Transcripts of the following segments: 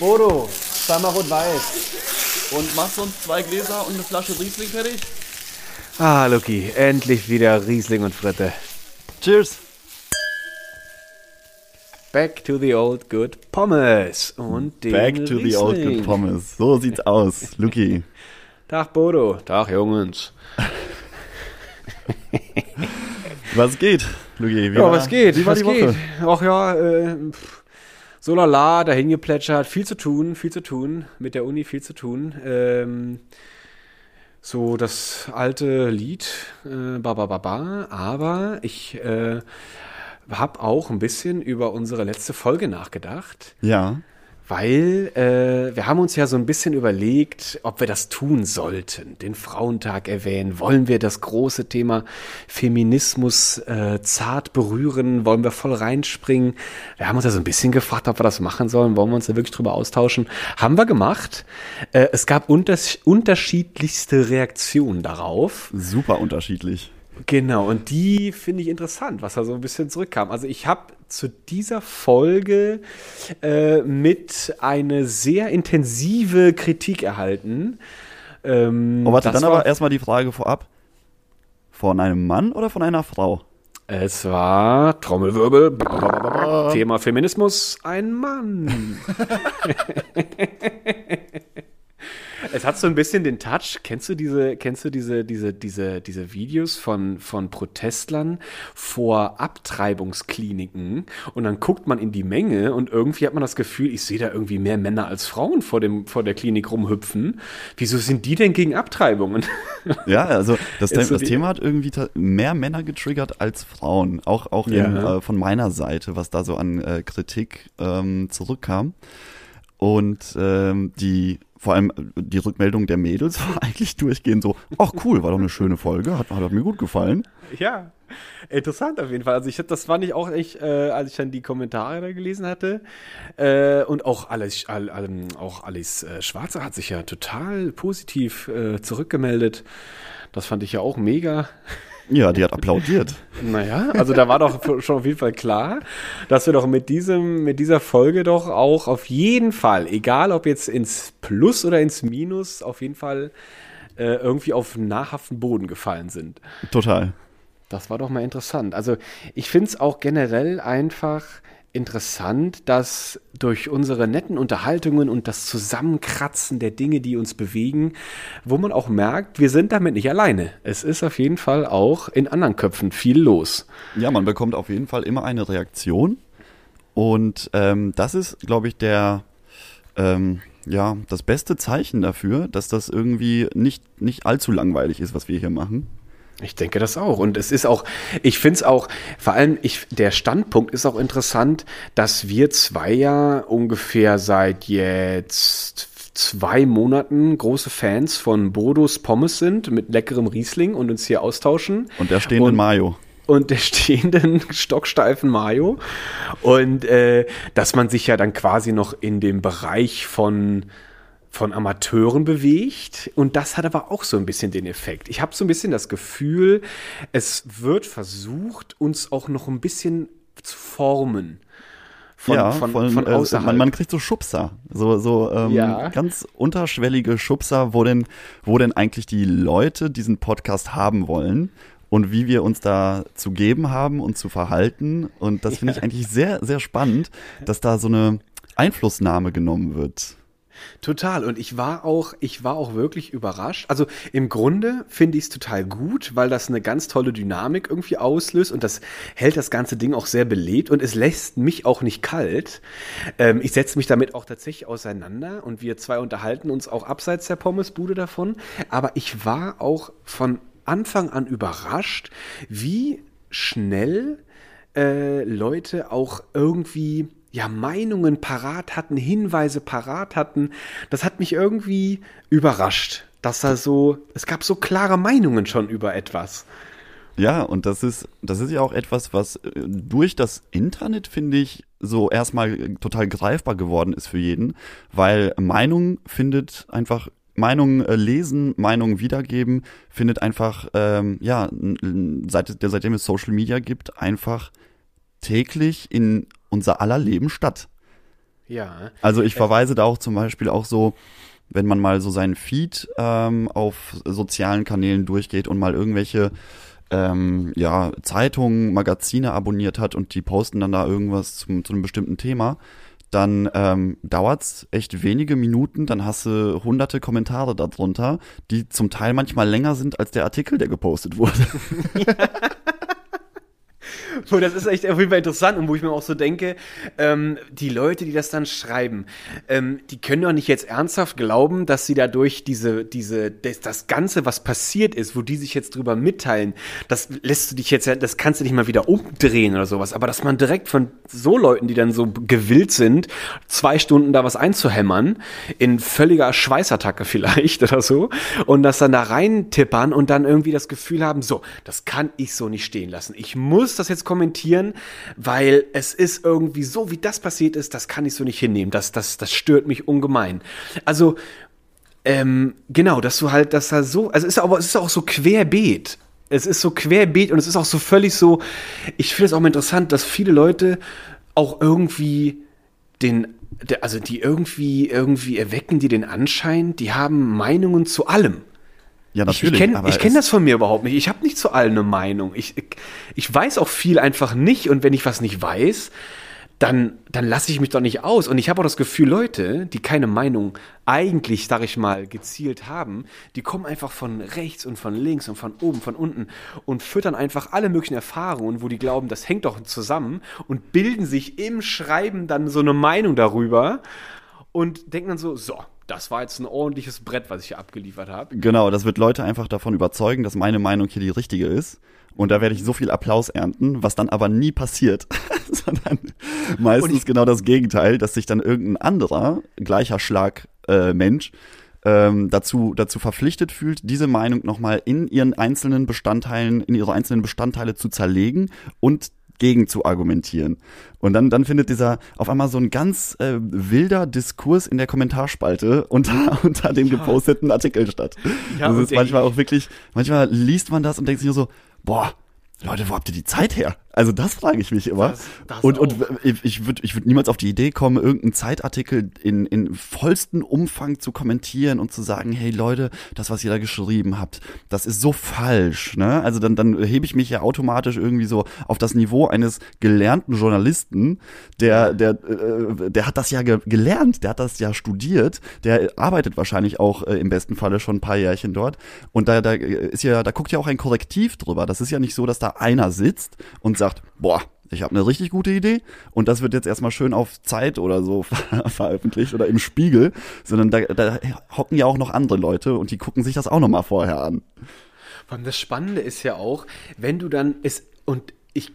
Bodo, zweimal rot-weiß. Und machst du uns zwei Gläser und eine Flasche Riesling fertig? Ah, Luki, endlich wieder Riesling und Fritte. Cheers! Back to the old good Pommes. Und den Back to the old Riesling. good Pommes. So sieht's aus, Luki. Tag, Bodo. Tag, Jungs. Was geht, Luki? Wie Ja, war- was geht? Wie war was die Woche? geht? Ach ja, äh, pff, so lala, dahin geplätschert. Viel zu tun, viel zu tun. Mit der Uni viel zu tun. Ähm, so das alte Lied, äh, ba, ba, ba, ba. Aber ich äh, habe auch ein bisschen über unsere letzte Folge nachgedacht. Ja. Weil äh, wir haben uns ja so ein bisschen überlegt, ob wir das tun sollten, den Frauentag erwähnen. Wollen wir das große Thema Feminismus äh, zart berühren? Wollen wir voll reinspringen? Wir haben uns ja so ein bisschen gefragt, ob wir das machen sollen. Wollen wir uns da wirklich drüber austauschen? Haben wir gemacht. Äh, es gab unters unterschiedlichste Reaktionen darauf. Super unterschiedlich. Genau, und die finde ich interessant, was da so ein bisschen zurückkam. Also ich habe zu dieser Folge äh, mit eine sehr intensive Kritik erhalten. Ähm, Oh, warte, dann aber erstmal die Frage vorab. Von einem Mann oder von einer Frau? Es war Trommelwirbel, Thema Feminismus, ein Mann. Es hat so ein bisschen den Touch. Kennst du diese, kennst du diese, diese, diese, diese Videos von, von Protestlern vor Abtreibungskliniken? Und dann guckt man in die Menge und irgendwie hat man das Gefühl, ich sehe da irgendwie mehr Männer als Frauen vor dem, vor der Klinik rumhüpfen. Wieso sind die denn gegen Abtreibungen? Ja, also das, Ist so das Thema hat irgendwie mehr Männer getriggert als Frauen. Auch, auch Ja. in, äh, von meiner Seite, was da so an äh, Kritik ähm, zurückkam. Und ähm, die, vor allem äh, die Rückmeldung der Mädels war eigentlich durchgehend so, ach cool, war doch eine schöne Folge, hat, hat mir gut gefallen. Ja, interessant auf jeden Fall. Also ich das fand ich auch echt, äh, als ich dann die Kommentare da gelesen hatte. Äh, und auch Alice, all, all, auch Alice äh, Schwarzer hat sich ja total positiv äh, zurückgemeldet. Das fand ich ja auch mega. Ja, die hat applaudiert. Naja, also da war doch schon auf jeden Fall klar, dass wir doch mit diesem, mit dieser Folge doch auch auf jeden Fall, egal ob jetzt ins Plus oder ins Minus, auf jeden Fall äh, irgendwie auf nahrhaften Boden gefallen sind. Total. Das war doch mal interessant. Also ich finde es auch generell einfach interessant, dass durch unsere netten Unterhaltungen und das Zusammenkratzen der Dinge, die uns bewegen, wo man auch merkt, wir sind damit nicht alleine. Es ist auf jeden Fall auch in anderen Köpfen viel los. Ja, man bekommt auf jeden Fall immer eine Reaktion. Und ähm, das ist, glaube ich, der, ähm, ja, das beste Zeichen dafür, dass das irgendwie nicht, nicht allzu langweilig ist, was wir hier machen. Ich denke das auch. Und es ist auch, ich finde es auch, vor allem, ich, der Standpunkt ist auch interessant, dass wir zwei ja ungefähr seit jetzt zwei Monaten große Fans von Bodos Pommes sind mit leckerem Riesling und uns hier austauschen. Und der stehenden Und- Mayo. und der stehenden stocksteifen Mayo. Und äh, dass man sich ja dann quasi noch in dem Bereich von, von Amateuren bewegt. Und das hat aber auch so ein bisschen den Effekt. Ich habe so ein bisschen das Gefühl, es wird versucht, uns auch noch ein bisschen zu formen. Von, ja, von, von, von äh, außerhalb. man, man kriegt so Schubser, so, so ähm, Ja. ganz unterschwellige Schubser, wo denn, wo denn eigentlich die Leute diesen Podcast haben wollen und wie wir uns da zu geben haben und zu verhalten. Und das finde ich eigentlich sehr, sehr spannend, dass da so eine Einflussnahme genommen wird. Total. Und ich war auch, ich war auch wirklich überrascht. Also im Grunde finde ich es total gut, weil das eine ganz tolle Dynamik irgendwie auslöst und das hält das ganze Ding auch sehr belebt und es lässt mich auch nicht kalt. Ähm, ich setze mich damit auch tatsächlich auseinander und wir zwei unterhalten uns auch abseits der Pommesbude davon. Aber ich war auch von Anfang an überrascht, wie schnell äh, Leute auch irgendwie ja Meinungen parat hatten, Hinweise parat hatten. Das hat mich irgendwie überrascht, dass da so es gab so klare Meinungen schon über etwas. Ja, und das ist, das ist ja auch etwas, was äh, durch das Internet, finde ich, so erstmal äh, total greifbar geworden ist für jeden, weil Meinung findet einfach Meinung äh, lesen, Meinung wiedergeben, findet einfach, ähm, ja, seit, seitdem es Social Media gibt, einfach täglich in unser aller Leben statt. Ja. Also ich verweise da auch zum Beispiel auch so, wenn man mal so seinen Feed ähm, auf sozialen Kanälen durchgeht und mal irgendwelche ähm, ja, Zeitungen, Magazine abonniert hat und die posten dann da irgendwas zum, zu einem bestimmten Thema, dann ähm, dauert's echt wenige Minuten, dann hast du hunderte Kommentare darunter, die zum Teil manchmal länger sind als der Artikel, der gepostet wurde. Und das ist echt auf jeden Fall interessant und wo ich mir auch so denke, ähm, die Leute, die das dann schreiben, ähm, die können doch nicht jetzt ernsthaft glauben, dass sie dadurch diese, diese, das, das Ganze, was passiert ist, wo die sich jetzt drüber mitteilen, das lässt du dich jetzt, das kannst du nicht mal wieder umdrehen oder sowas. Aber dass man direkt von so Leuten, die dann so gewillt sind, zwei Stunden da was einzuhämmern, in völliger Schweißattacke vielleicht oder so, und das dann da reintippern und dann irgendwie das Gefühl haben, so, das kann ich so nicht stehen lassen. Ich muss das jetzt kommentieren, weil es ist irgendwie so, wie das passiert ist, das kann ich so nicht hinnehmen. Das, das, das stört mich ungemein. Also, ähm, genau, dass du halt, dass da so, also ist aber, es ist auch so querbeet. Es ist so querbeet und es ist auch so völlig so, ich finde es auch mal interessant, dass viele Leute auch irgendwie den, also die irgendwie, irgendwie erwecken die den Anschein, die haben Meinungen zu allem. Ja, Ich, ich kenne kenn das von mir überhaupt nicht. Ich habe nicht zu allem eine Meinung. Ich, ich, ich weiß auch viel einfach nicht und wenn ich was nicht weiß, dann, dann lasse ich mich doch nicht aus. Und ich habe auch das Gefühl, Leute, die keine Meinung eigentlich, sag ich mal, gezielt haben, die kommen einfach von rechts und von links und von oben, von unten und füttern einfach alle möglichen Erfahrungen, wo die glauben, das hängt doch zusammen und bilden sich im Schreiben dann so eine Meinung darüber und denken dann so, so, das war jetzt ein ordentliches Brett, was ich hier abgeliefert habe. Genau, das wird Leute einfach davon überzeugen, dass meine Meinung hier die richtige ist. Und da werde ich so viel Applaus ernten, was dann aber nie passiert, sondern meistens genau das Gegenteil, dass sich dann irgendein anderer gleicher Schlag äh, Mensch ähm, dazu dazu verpflichtet fühlt, diese Meinung nochmal in ihren einzelnen Bestandteilen, in ihre einzelnen Bestandteile zu zerlegen und gegen zu argumentieren. Und dann, dann findet dieser auf einmal so ein ganz äh, wilder Diskurs in der Kommentarspalte unter, unter dem geposteten Artikel statt. Ja, das und ist manchmal auch wirklich, manchmal liest man das und denkt sich nur so, boah, Leute, wo habt ihr die Zeit her? Also das frage ich mich immer. Das- das und und ich, ich würde ich würd niemals auf die Idee kommen, irgendeinen Zeitartikel in, in vollsten Umfang zu kommentieren und zu sagen, hey Leute, das, was ihr da geschrieben habt, das ist so falsch. Ne? Also dann, dann hebe ich mich ja automatisch irgendwie so auf das Niveau eines gelernten Journalisten, der, der, äh, der hat das ja ge gelernt, der hat das ja studiert, der arbeitet wahrscheinlich auch äh, im besten Falle schon ein paar Jährchen dort. Und da, da ist ja, da guckt ja auch ein Korrektiv drüber. Das ist ja nicht so, dass da einer sitzt und sagt, boah, ich habe eine richtig gute Idee und das wird jetzt erstmal schön auf Zeit oder so ver veröffentlicht oder im Spiegel, sondern da, da hocken ja auch noch andere Leute und die gucken sich das auch nochmal vorher an. Allem das Spannende ist ja auch, wenn du dann ist und ich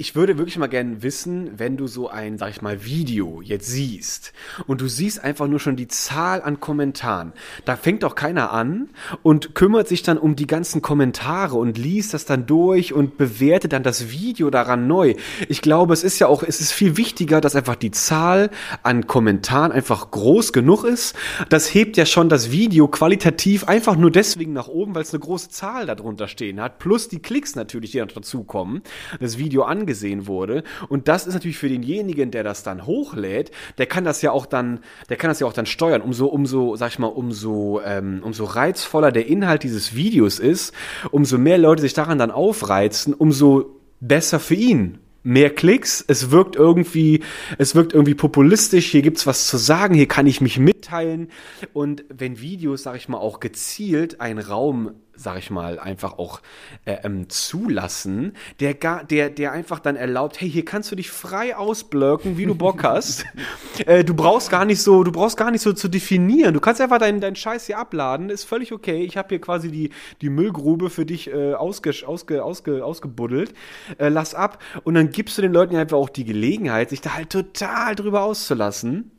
ich würde wirklich mal gerne wissen, wenn du so ein, sag ich mal, Video jetzt siehst und du siehst einfach nur schon die Zahl an Kommentaren. Da fängt doch keiner an und kümmert sich dann um die ganzen Kommentare und liest das dann durch und bewertet dann das Video daran neu. Ich glaube, es ist ja auch, es ist viel wichtiger, dass einfach die Zahl an Kommentaren einfach groß genug ist. Das hebt ja schon das Video qualitativ einfach nur deswegen nach oben, weil es eine große Zahl darunter stehen hat. Plus die Klicks natürlich, die noch dazukommen. Das Video angesehen wurde. Und das ist natürlich für denjenigen, der das dann hochlädt, der kann das ja auch dann, der kann das ja auch dann steuern. Umso, umso, sag ich mal, umso, ähm, umso reizvoller der Inhalt dieses Videos ist, umso mehr Leute sich daran dann aufreizen, umso besser für ihn. Mehr Klicks, es wirkt irgendwie, es wirkt irgendwie populistisch, hier gibt's was zu sagen, hier kann ich mich mitteilen. Und wenn Videos, sag ich mal, auch gezielt einen Raum, sag ich mal, einfach auch äh, ähm, zulassen, der gar, der, der einfach dann erlaubt, hey, hier kannst du dich frei ausblöcken, wie du Bock hast. äh, du brauchst gar nicht so, du brauchst gar nicht so zu definieren. Du kannst einfach deinen deinen Scheiß hier abladen, ist völlig okay. Ich habe hier quasi die, die Müllgrube für dich äh, ausge, ausge, ausge, ausgebuddelt. Äh, lass ab. Und dann gibst du den Leuten ja einfach auch die Gelegenheit, sich da halt total drüber auszulassen.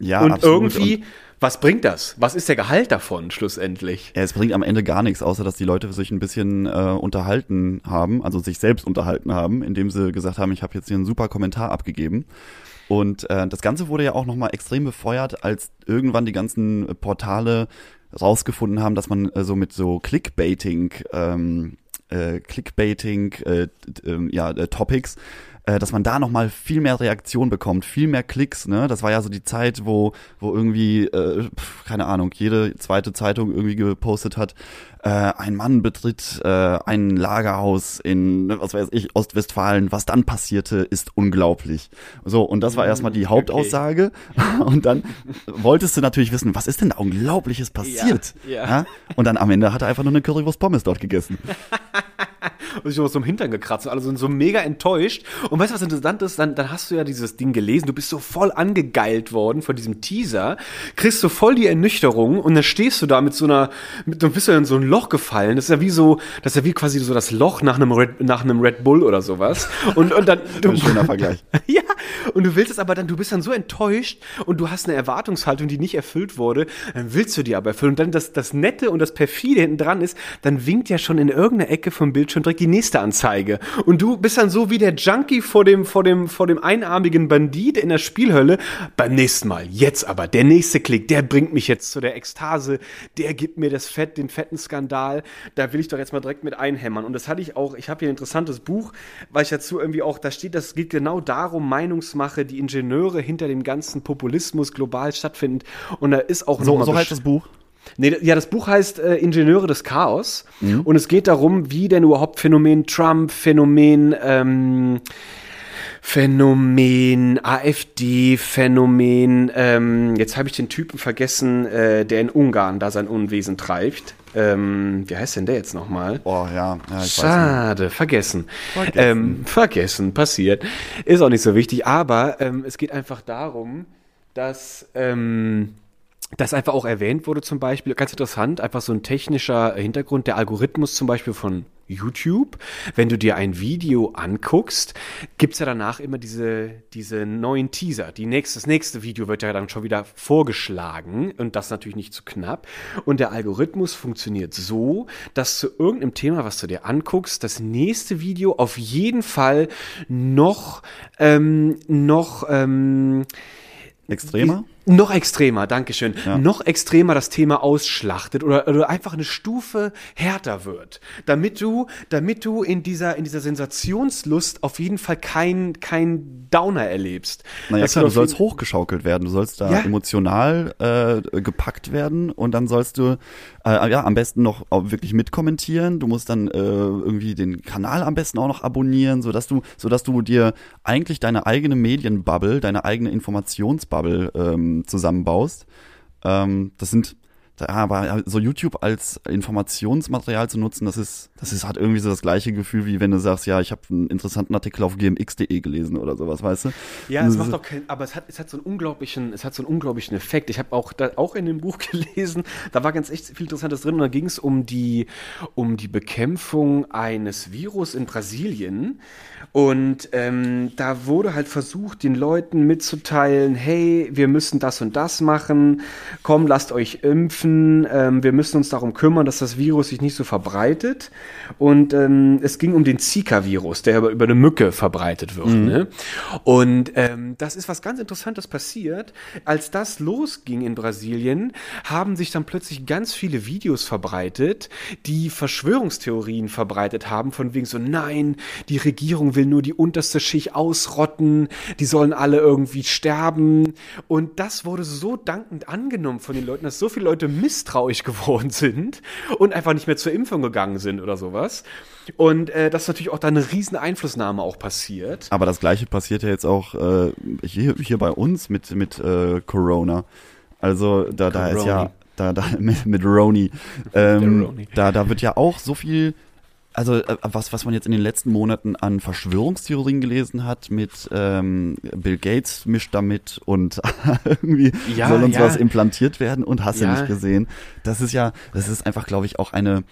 Ja, und absolut. irgendwie, Und, was bringt das? Was ist der Gehalt davon schlussendlich? ja, es bringt am Ende gar nichts, außer dass die Leute sich ein bisschen äh, unterhalten haben, also sich selbst unterhalten haben, indem sie gesagt haben, ich habe jetzt hier einen super Kommentar abgegeben. Und äh, das Ganze wurde ja auch nochmal extrem befeuert, als irgendwann die ganzen Portale rausgefunden haben, dass man äh, so mit so Clickbaiting, ähm, äh, Clickbaiting, äh, ähm, ja, äh, Topics äh, dass man da nochmal viel mehr Reaktion bekommt, viel mehr Klicks, ne? Das war ja so die Zeit, wo, wo irgendwie, äh, keine Ahnung, jede zweite Zeitung irgendwie gepostet hat, äh, ein Mann betritt äh, ein Lagerhaus in, was weiß ich, Ostwestfalen, was dann passierte, ist unglaublich. So, und das war erstmal die Hauptaussage. Und dann wolltest du natürlich wissen, was ist denn da Unglaubliches passiert? Ja, ja. Und dann am Ende hat er einfach nur eine Currywurst Pommes dort gegessen. und sich so im Hintern gekratzt und alle sind so mega enttäuscht. Und weißt du, was interessant ist? Dann, dann hast du ja dieses Ding gelesen, du bist so voll angegeilt worden von diesem Teaser, kriegst so voll die Ernüchterung und dann stehst du da mit so einer, mit, dann bist du in so ein Loch gefallen. Das ist ja wie so, das ist ja wie quasi so das Loch nach einem Red, nach einem Red Bull oder sowas. Und, und dann, du, Ein schöner Vergleich. ja, und du willst es aber dann, du bist dann so enttäuscht und du hast eine Erwartungshaltung, die nicht erfüllt wurde, dann willst du die aber erfüllen. Und dann das, das Nette und das Perfide hinten dran ist, dann winkt ja schon in irgendeiner Ecke vom Bildschirm direkt die nächste Anzeige. Und du bist dann so wie der Junkie vor dem, vor dem, vor dem einarmigen Bandit in der Spielhölle. Beim nächsten Mal, jetzt aber, der nächste Klick, der bringt mich jetzt zu der Ekstase, der gibt mir das Fett, den fetten Skandal. Da will ich doch jetzt mal direkt mit einhämmern. Und das hatte ich auch, ich habe hier ein interessantes Buch, weil ich dazu irgendwie auch, da steht, das geht genau darum, Meinungsmache, die Ingenieure hinter dem ganzen Populismus global stattfinden. Und da ist auch So, so heißt das Buch. Nee, ja, das Buch heißt äh, Ingenieure des Chaos und es geht darum, wie denn überhaupt Phänomen Trump, Phänomen ähm, Phänomen AfD, Phänomen, ähm, jetzt habe ich den Typen vergessen, äh, der in Ungarn da sein Unwesen treibt. Ähm, wie heißt denn der jetzt nochmal? Oh ja, ja ich weiß nicht. Schade, vergessen. Vergessen. Ähm, vergessen, passiert. Ist auch nicht so wichtig, aber ähm, es geht einfach darum, dass ähm, das einfach auch erwähnt wurde zum Beispiel, ganz interessant, einfach so ein technischer Hintergrund, der Algorithmus zum Beispiel von YouTube. Wenn du dir ein Video anguckst, gibt's ja danach immer diese, diese neuen Teaser. Die nächste, das nächste Video wird ja dann schon wieder vorgeschlagen und das natürlich nicht zu knapp. Und der Algorithmus funktioniert so, dass zu irgendeinem Thema, was du dir anguckst, das nächste Video auf jeden Fall noch, ähm, noch, ähm, Extremer? Noch extremer, Dankeschön. Ja. Noch extremer das Thema ausschlachtet oder, oder einfach eine Stufe härter wird. Damit du, damit du in dieser, in dieser Sensationslust auf jeden Fall kein, kein Downer erlebst. Naja, Dass klar, du sollst hochgeschaukelt werden, du sollst da Ja. emotional äh, gepackt werden und dann sollst du äh, ja am besten noch wirklich mitkommentieren. Du musst dann äh, irgendwie den Kanal am besten auch noch abonnieren, sodass du, sodass du dir eigentlich deine eigene Medienbubble, deine eigene Informationsbubble ähm, zusammenbaust. Ähm, das sind aber so YouTube als Informationsmaterial zu nutzen, das ist, das ist hat irgendwie so das gleiche Gefühl, wie wenn du sagst, ja, ich habe einen interessanten Artikel auf gmx.de gelesen oder sowas, weißt du? Ja, es macht ist- auch kein, aber es hat, es hat so einen unglaublichen, es hat so einen unglaublichen Effekt. Ich habe auch, da, auch in dem Buch gelesen, da war ganz echt viel Interessantes drin und da ging es um die, um die Bekämpfung eines Virus in Brasilien. Und ähm, da wurde halt versucht, den Leuten mitzuteilen, hey, wir müssen das und das machen, komm, lasst euch impfen, ähm, wir müssen uns darum kümmern, dass das Virus sich nicht so verbreitet. Und ähm, es ging um den Zika-Virus, der über, über eine Mücke verbreitet wird. Ne? Und ähm, das ist was ganz Interessantes passiert. Als das losging in Brasilien, haben sich dann plötzlich ganz viele Videos verbreitet, die Verschwörungstheorien verbreitet haben, von wegen so, nein, die Regierung will nur die unterste Schicht ausrotten, die sollen alle irgendwie sterben. Und das wurde so dankend angenommen von den Leuten, dass so viele Leute misstrauisch geworden sind und einfach nicht mehr zur Impfung gegangen sind oder sowas. Und äh, das ist natürlich auch da eine riesen Einflussnahme auch passiert. Aber das gleiche passiert ja jetzt auch äh, hier, hier bei uns mit, mit äh, Corona. Also da, da ist ja, da, da mit, mit Roni. Ähm, Roni. da, da wird ja auch so viel, also äh, was, was man jetzt in den letzten Monaten an Verschwörungstheorien gelesen hat, mit ähm, Bill Gates mischt damit und irgendwie Ja, soll uns ja. was implantiert werden und hast du Ja. nicht gesehen. Das ist ja, das ist einfach, glaube ich, auch eine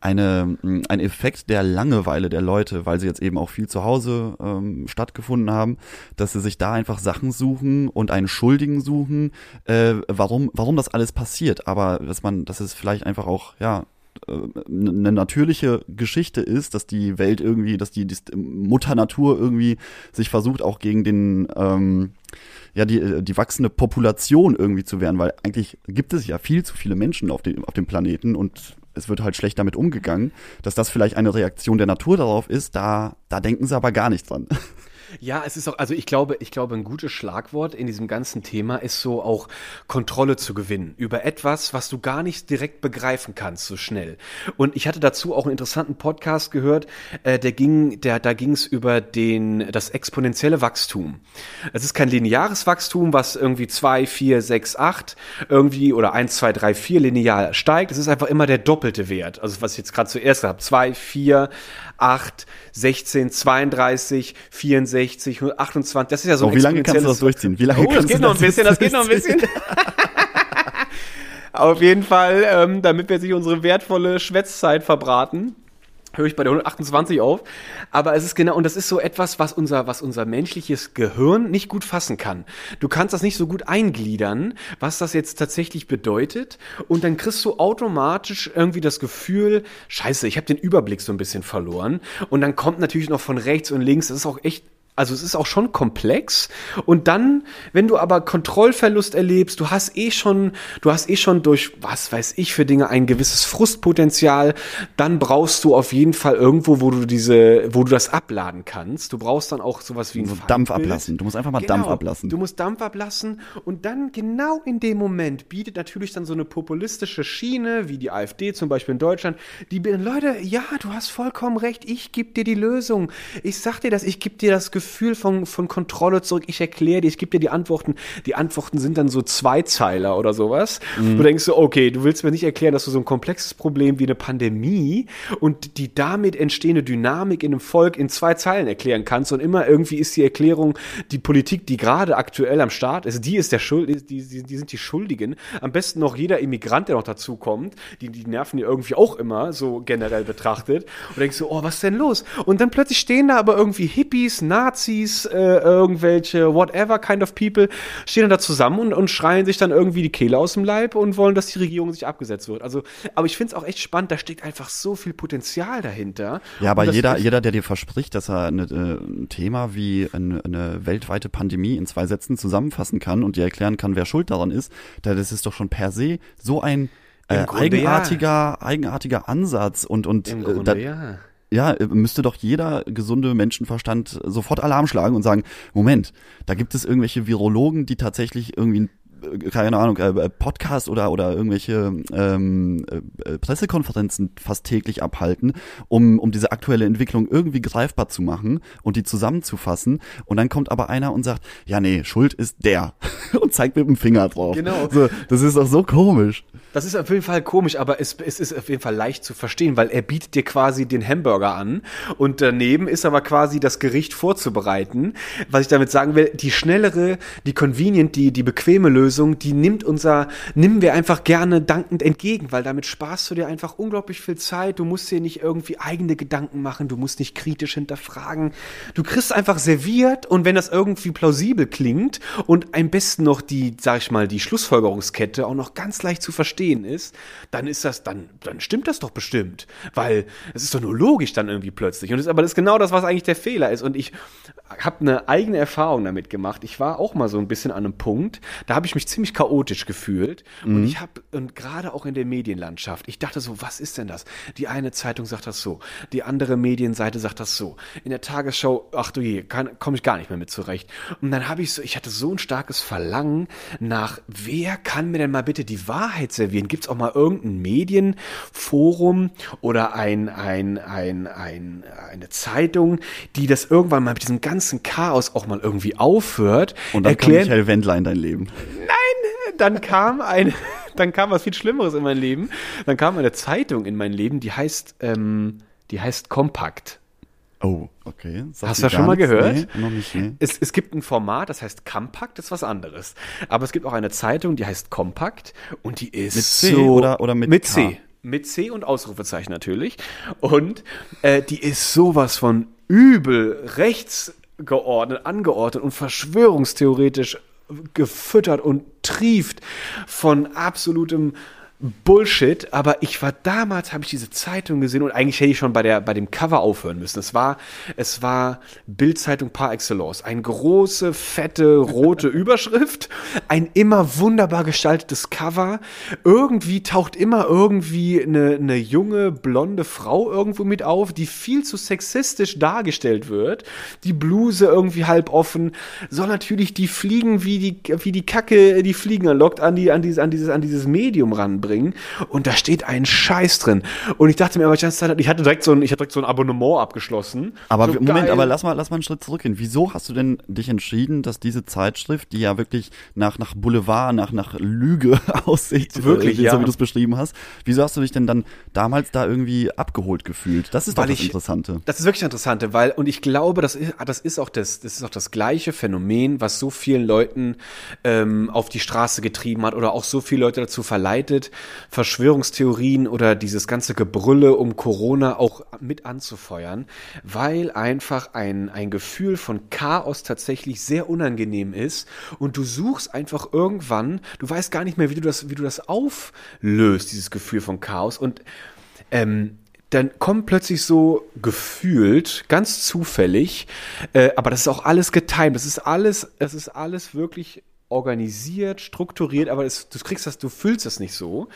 eine, mh, ein Effekt der Langeweile der Leute, weil sie jetzt eben auch viel zu Hause ähm, stattgefunden haben, dass sie sich da einfach Sachen suchen und einen Schuldigen suchen, äh, warum, warum das alles passiert. Aber dass man, dass es vielleicht einfach auch, ja, äh, eine natürliche Geschichte ist, dass die Welt irgendwie, dass die, die Mutter Natur irgendwie sich versucht, auch gegen den ähm, ja, die, die wachsende Population irgendwie zu wehren, weil eigentlich gibt es ja viel zu viele Menschen auf dem, auf dem Planeten und es wird halt schlecht damit umgegangen, dass das vielleicht eine Reaktion der Natur darauf ist, da, da denken sie aber gar nicht dran. Ja, es ist auch, also ich glaube, ich glaube, ein gutes Schlagwort in diesem ganzen Thema ist so auch Kontrolle zu gewinnen über etwas, was du gar nicht direkt begreifen kannst so schnell. Und ich hatte dazu auch einen interessanten Podcast gehört, äh, der ging, der, da ging es über den, das exponentielle Wachstum. Es ist kein lineares Wachstum, was irgendwie zwei, vier, sechs, acht irgendwie oder eins, zwei, drei, vier linear steigt. Es ist einfach immer der doppelte Wert. Also was ich jetzt gerade zuerst habe. zwei, vier, acht, 16, 32, 64, 28. Das ist ja so ein Oh, wie lange kannst du das durchziehen? Wie lange Oh, das geht noch ein bisschen, das geht noch ein bisschen. Auf jeden Fall, ähm, damit wir sich unsere wertvolle Schwätzzeit verbraten, höre ich bei der 128 auf. Aber es ist genau, und das ist so etwas, was unser, was unser menschliches Gehirn nicht gut fassen kann. Du kannst das nicht so gut eingliedern, was das jetzt tatsächlich bedeutet. Und dann kriegst du automatisch irgendwie das Gefühl, scheiße, ich habe den Überblick so ein bisschen verloren. Und dann kommt natürlich noch von rechts und links, das ist auch echt also es ist auch schon komplex. Und dann, wenn du aber Kontrollverlust erlebst, du hast eh schon, du hast eh schon durch, was weiß ich für Dinge, ein gewisses Frustpotenzial, dann brauchst du auf jeden Fall irgendwo, wo du diese, wo du das abladen kannst. Du brauchst dann auch sowas wie ein So Dampf ablassen. Du musst einfach mal Genau. Dampf ablassen. Du musst Dampf ablassen und dann genau in dem Moment bietet natürlich dann so eine populistische Schiene, wie die AfD zum Beispiel in Deutschland, die Leute, ja, du hast vollkommen recht, ich gebe dir die Lösung. Ich sag dir das, ich gebe dir das Gefühl von, von Kontrolle zurück, ich erkläre dir, ich gebe dir die Antworten. Die Antworten sind dann so Zweizeiler oder sowas. Mhm. Du denkst so, okay, du willst mir nicht erklären, dass du so ein komplexes Problem wie eine Pandemie und die damit entstehende Dynamik in einem Volk in zwei Zeilen erklären kannst und immer irgendwie ist die Erklärung, die Politik, die gerade aktuell am Start ist, die ist der Schuld, die, die, die sind die Schuldigen. Am besten noch jeder Immigrant, der noch dazu kommt, die, die nerven dir irgendwie auch immer, so generell betrachtet. Und denkst so, oh, was ist denn los? Und dann plötzlich stehen da aber irgendwie Hippies, Nazis, äh, irgendwelche whatever kind of people, stehen dann da zusammen und, und schreien sich dann irgendwie die Kehle aus dem Leib und wollen, dass die Regierung sich abgesetzt wird. Also, aber ich finde es auch echt spannend, da steckt einfach so viel Potenzial dahinter. Ja, aber jeder, jeder, der dir verspricht, dass er eine, äh, ein Thema wie eine, eine weltweite Pandemie in zwei Sätzen zusammenfassen kann und dir erklären kann, wer schuld daran ist, da das ist doch schon per se so ein äh, Im Grunde eigenartiger, eigenartiger Ansatz und und Im äh, Grunde, da, ja. Ja, äh, müsste doch jeder gesunde Menschenverstand sofort Alarm schlagen und sagen, Moment, da gibt es irgendwelche Virologen, die tatsächlich irgendwie äh, keine Ahnung, äh, Podcast oder oder irgendwelche ähm, äh, Pressekonferenzen fast täglich abhalten, um um diese aktuelle Entwicklung irgendwie greifbar zu machen und die zusammenzufassen. Und dann kommt aber einer und sagt, ja nee, Schuld ist der und zeigt mit dem Finger drauf. Genau. So, das ist doch so komisch. Das ist auf jeden Fall komisch, aber es, es ist auf jeden Fall leicht zu verstehen, weil er bietet dir quasi den Hamburger an und daneben ist aber quasi das Gericht vorzubereiten. Was ich damit sagen will, die schnellere, die convenient, die, die bequeme Lösung, die nimmt unser, nehmen wir einfach gerne dankend entgegen, weil damit sparst du dir einfach unglaublich viel Zeit. Du musst dir nicht irgendwie eigene Gedanken machen, du musst nicht kritisch hinterfragen. Du kriegst einfach serviert und wenn das irgendwie plausibel klingt und am besten noch die, sag ich mal, die Schlussfolgerungskette auch noch ganz leicht zu verstehen ist, dann ist das, dann, dann stimmt das doch bestimmt. Weil es ist doch nur logisch dann irgendwie plötzlich. Und das, aber das ist genau das, was eigentlich der Fehler ist. Und ich habe eine eigene Erfahrung damit gemacht. Ich war auch mal so ein bisschen an einem Punkt, da habe ich mich ziemlich chaotisch gefühlt. Und ich habe, und gerade auch in der Medienlandschaft, ich dachte so, was ist denn das? Die eine Zeitung sagt das so, die andere Medienseite sagt das so. In der Tagesschau, ach du je, komme ich gar nicht mehr mit zurecht. Und dann habe ich so, ich hatte so ein starkes Verlangen nach, wer kann mir denn mal bitte die Wahrheit servieren? Gibt es auch mal irgendein Medienforum oder ein, ein, ein, ein, eine Zeitung, die das irgendwann mal mit diesem ganzen Chaos auch mal irgendwie aufhört? Und dann kam Michael Wendler in dein Leben. dann kam ein, dann kam was viel Schlimmeres in mein Leben. Dann kam eine Zeitung in mein Leben, die heißt, ähm, die heißt Kompakt. Oh, okay. Sagt Hast du das schon mal gehört? Nee, noch nicht, nee. Es, es gibt ein Format, das heißt Compact, das ist was anderes. Aber es gibt auch eine Zeitung, die heißt Compact und die ist Mit C so, oder- oder mit mit K? C. Mit C und Ausrufezeichen natürlich. Und äh, die ist sowas von übel rechtsgeordnet, angeordnet und verschwörungstheoretisch gefüttert und trieft von absolutem Bullshit, aber ich war damals, habe ich diese Zeitung gesehen und eigentlich hätte ich schon bei, der, bei dem Cover aufhören müssen. Es war, es war Bildzeitung par excellence. Eine große, fette, rote Überschrift, ein immer wunderbar gestaltetes Cover. Irgendwie taucht immer irgendwie eine, eine junge, blonde Frau irgendwo mit auf, die viel zu sexistisch dargestellt wird. Die Bluse irgendwie halb offen, soll natürlich die Fliegen wie die, wie die Kacke, die Fliegen erlockt an, die, an, dieses, an, dieses, an dieses Medium ranbringen bringen und da steht ein Scheiß drin. Und ich dachte mir aber, ich hatte direkt so ein, ich hatte direkt so ein Abonnement abgeschlossen. Aber so Moment, geil. aber lass mal, lass mal einen Schritt zurückgehen. Wieso hast du denn dich entschieden, dass diese Zeitschrift, die ja wirklich nach, nach Boulevard, nach, nach Lüge aussieht, Wirklich, äh, ja. so wie du es beschrieben hast, wieso hast du dich denn dann damals da irgendwie abgeholt gefühlt? Das ist doch Weil das ich- Interessante. Das ist wirklich das Interessante, weil, und ich glaube, das ist, das ist auch das, das ist auch das gleiche Phänomen, was so vielen Leuten ähm, auf die Straße getrieben hat oder auch so viele Leute dazu verleitet, Verschwörungstheorien oder dieses ganze Gebrülle um Corona auch mit anzufeuern, weil einfach ein, ein Gefühl von Chaos tatsächlich sehr unangenehm ist und du suchst einfach irgendwann, du weißt gar nicht mehr, wie du das, wie du das auflöst, dieses Gefühl von Chaos. Und ähm, dann kommt plötzlich so gefühlt, ganz zufällig, äh, aber das ist auch alles getimt, das ist alles, es ist alles wirklich organisiert, strukturiert, aber es, du kriegst das, du fühlst das nicht so.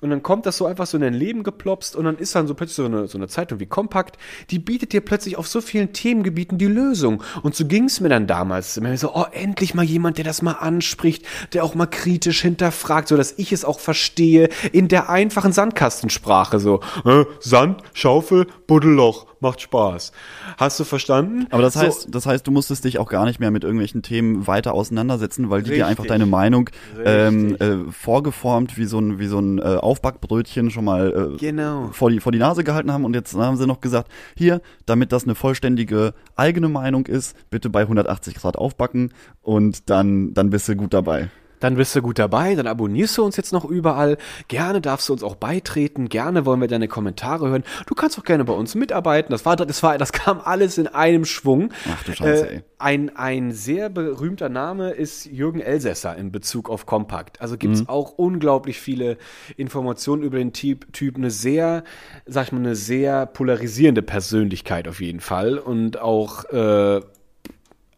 Und dann kommt das so einfach so in dein Leben geplopst und dann ist dann so plötzlich so eine, so eine Zeitung wie Kompakt, die bietet dir plötzlich auf so vielen Themengebieten die Lösung. Und so ging es mir dann damals. Immer so, oh, endlich mal jemand, der das mal anspricht, der auch mal kritisch hinterfragt, so dass ich es auch verstehe, in der einfachen Sandkastensprache, so, äh, Sand, Schaufel, Buddelloch, macht Spaß. Hast du verstanden? Aber das So, heißt, das heißt, du musstest dich auch gar nicht mehr mit irgendwelchen Themen weiter auseinandersetzen, weil die dir einfach Richtig. deine Meinung ähm, Richtig. äh, vorgeformt wie so ein wie so ein äh, Aufbackbrötchen schon mal äh, Genau. vor die vor die Nase gehalten haben und jetzt haben sie noch gesagt, hier, damit das eine vollständige eigene Meinung ist, bitte bei 180 Grad aufbacken und dann dann bist du gut dabei. Dann bist du gut dabei, dann abonnierst du uns jetzt noch überall. Gerne darfst du uns auch beitreten, gerne wollen wir deine Kommentare hören. Du kannst auch gerne bei uns mitarbeiten. Das war, das war, das kam alles in einem Schwung. Ach du Scheiße, ey. Ein, ein sehr berühmter Name ist Jürgen Elsässer in Bezug auf Kompakt. Also gibt es Mhm. auch unglaublich viele Informationen über den Typ, Typ. Eine sehr, sag ich mal, eine sehr polarisierende Persönlichkeit auf jeden Fall. Und auch, äh,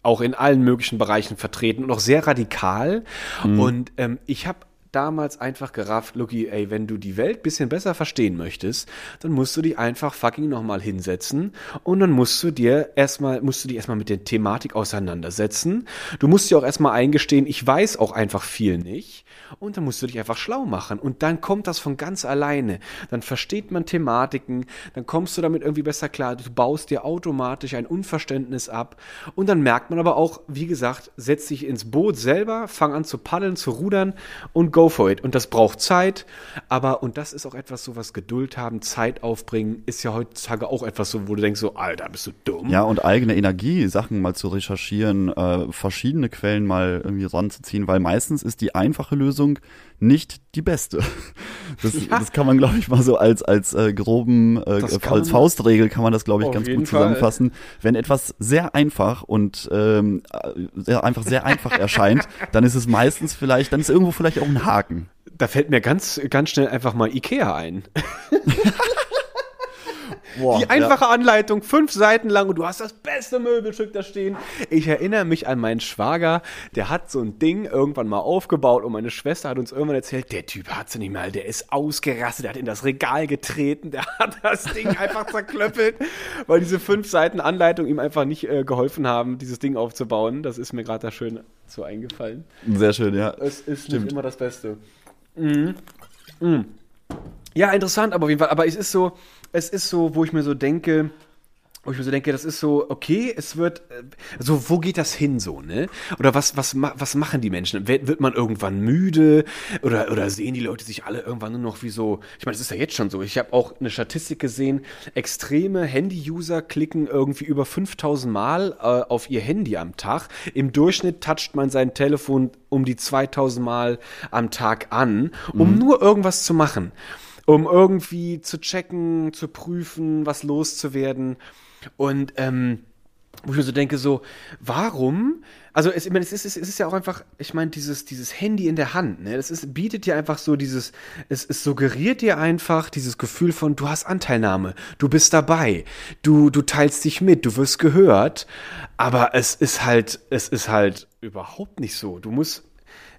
auch in allen möglichen Bereichen vertreten und auch sehr radikal. Und ähm, ich habe damals einfach gerafft, Lucky, ey, wenn du die Welt bisschen besser verstehen möchtest, dann musst du dich einfach fucking nochmal hinsetzen und dann musst du dir erstmal, musst du dich erstmal mit der Thematik auseinandersetzen. Du musst dir auch erstmal eingestehen, ich weiß auch einfach viel nicht. Und dann musst du dich einfach schlau machen. Und dann kommt das von ganz alleine. Dann versteht man Thematiken, dann kommst du damit irgendwie besser klar. Du baust dir automatisch ein Unverständnis ab. Und dann merkt man aber auch, wie gesagt, setz dich ins Boot selber, fang an zu paddeln, zu rudern und go for it. Und das braucht Zeit. Aber, und das ist auch etwas so, was Geduld haben, Zeit aufbringen, ist ja heutzutage auch etwas so, wo du denkst so, Alter, bist du dumm? Ja, und eigene Energie, Sachen mal zu recherchieren, äh, verschiedene Quellen mal irgendwie ranzuziehen, weil meistens ist die einfache Lösung nicht die beste. Das, Ja. das kann man, glaube ich, mal so als, als äh, groben, äh, als Faustregel kann man das, glaube ich, ganz gut Fall. zusammenfassen. Wenn etwas sehr einfach und ähm, äh, sehr einfach sehr einfach erscheint, dann ist es meistens vielleicht, dann ist irgendwo vielleicht auch ein Haken. Da fällt mir ganz, ganz schnell einfach mal Ikea ein. Boah, Die einfache Anleitung, fünf Seiten lang und du hast das beste Möbelstück da stehen. Ich erinnere mich an meinen Schwager, der hat so ein Ding irgendwann mal aufgebaut und meine Schwester hat uns irgendwann erzählt, der Typ hat sie nicht mal, der ist ausgerastet, der hat in das Regal getreten, der hat das Ding einfach zerklöppelt, weil diese fünf Seiten Anleitung ihm einfach nicht äh, geholfen haben, dieses Ding aufzubauen. Das ist mir gerade da schön so eingefallen. Ja. Sehr schön, ja. Es ist Stimmt. nicht immer das Beste. Mhm. Mhm. Ja, interessant, aber auf jeden Fall. Aber es ist so, es ist so, wo ich mir so denke, wo ich mir so denke, das ist so, okay, es wird, äh, so, wo geht das hin so, ne? Oder was, was, was machen die Menschen? Wird, man irgendwann müde? Oder, oder sehen die Leute sich alle irgendwann nur noch wie so, ich meine, das ist ja jetzt schon so. Ich habe auch eine Statistik gesehen, extreme Handy-User klicken irgendwie über 5000 Mal äh, auf ihr Handy am Tag. Im Durchschnitt toucht man sein Telefon um die 2000 Mal am Tag an, um nur irgendwas zu machen um irgendwie zu checken, zu prüfen, was loszuwerden. Und ähm, wo ich mir so denke, so, warum? Also es, ich meine, es, ist, es ist ja auch einfach, ich meine, dieses, dieses Handy in der Hand, ne, das ist, bietet dir einfach so dieses, es, es suggeriert dir einfach dieses Gefühl von, du hast Anteilnahme, du bist dabei, du, du teilst dich mit, du wirst gehört, aber es ist halt, es ist halt überhaupt nicht so. Du musst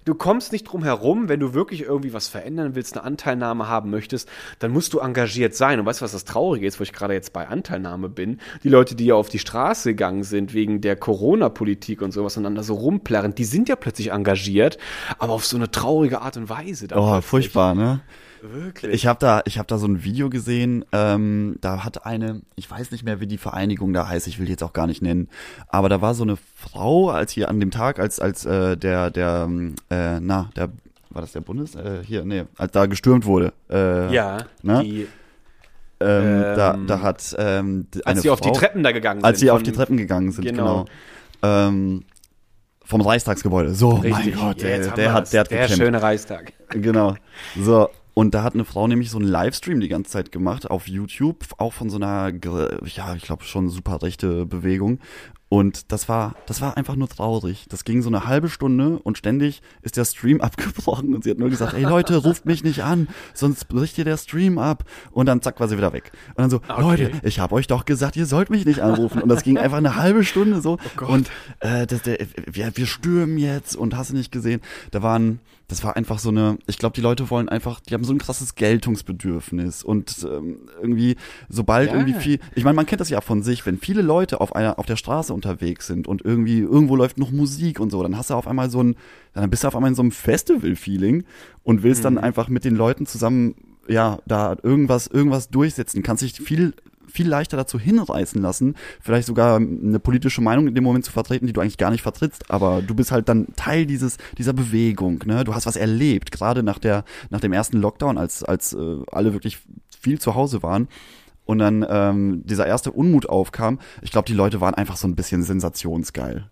du kommst nicht drum herum, wenn du wirklich irgendwie was verändern willst, eine Anteilnahme haben möchtest, dann musst du engagiert sein. Und weißt du, was das Traurige ist, wo ich gerade jetzt bei Anteilnahme bin? Die Leute, die ja auf die Straße gegangen sind wegen der Corona-Politik und sowas und dann da so rumplärren, die sind ja plötzlich engagiert, aber auf so eine traurige Art und Weise. Oh, furchtbar, ne? Wirklich. Ich habe da, ich habe da so ein Video gesehen. Ähm, da hat eine, ich weiß nicht mehr, wie die Vereinigung da heißt. Ich will die jetzt auch gar nicht nennen. Aber da war so eine Frau, als hier an dem Tag, als als äh, der der äh, na der war das der Bundes äh, hier nee, als da gestürmt wurde. Äh, ja. Ne? Die, ähm, da, ähm, da hat ähm, eine als sie auf die Treppen da gegangen sind. als sie auf die Treppen gegangen sind, Genau. genau. Ähm, vom Reichstagsgebäude. So, Richtig. mein Gott, Ja, der, haben der hat, der hat der gekämpft. schöne Reichstag. Genau. So. Und da hat eine Frau nämlich so einen Livestream die ganze Zeit gemacht auf YouTube, auch von so einer, ja, ich glaube schon super rechte Bewegung. Und das war, das war einfach nur traurig. Das ging so eine halbe Stunde und ständig ist der Stream abgebrochen und sie hat nur gesagt, ey Leute, ruft mich nicht an, sonst bricht dir der Stream ab. Und dann zack war sie wieder weg. Und dann so, Okay. Leute, ich habe euch doch gesagt, ihr sollt mich nicht anrufen. Und das ging einfach eine halbe Stunde so. Gott. und äh, das, der, wir, wir stürmen jetzt und hast du nicht gesehen. Da waren, das war einfach so eine, ich glaube, die Leute wollen einfach, die haben so ein krasses Geltungsbedürfnis und ähm, irgendwie, sobald Ja. irgendwie viel, ich meine, man kennt das ja von sich, wenn viele Leute auf einer, auf der Straße unterwegs sind und irgendwie irgendwo läuft noch Musik und so, dann hast du auf einmal so ein, dann bist du auf einmal in so einem Festival-Feeling und willst dann einfach mit den Leuten zusammen, ja, da irgendwas, irgendwas durchsetzen, kannst dich viel viel leichter dazu hinreißen lassen, vielleicht sogar eine politische Meinung in dem Moment zu vertreten, die du eigentlich gar nicht vertrittst, aber du bist halt dann Teil dieses dieser Bewegung, ne? Du hast was erlebt, gerade nach der nach dem ersten Lockdown, als als äh, alle wirklich viel zu Hause waren und dann ähm, dieser erste Unmut aufkam. Ich glaube, die Leute waren einfach so ein bisschen sensationsgeil.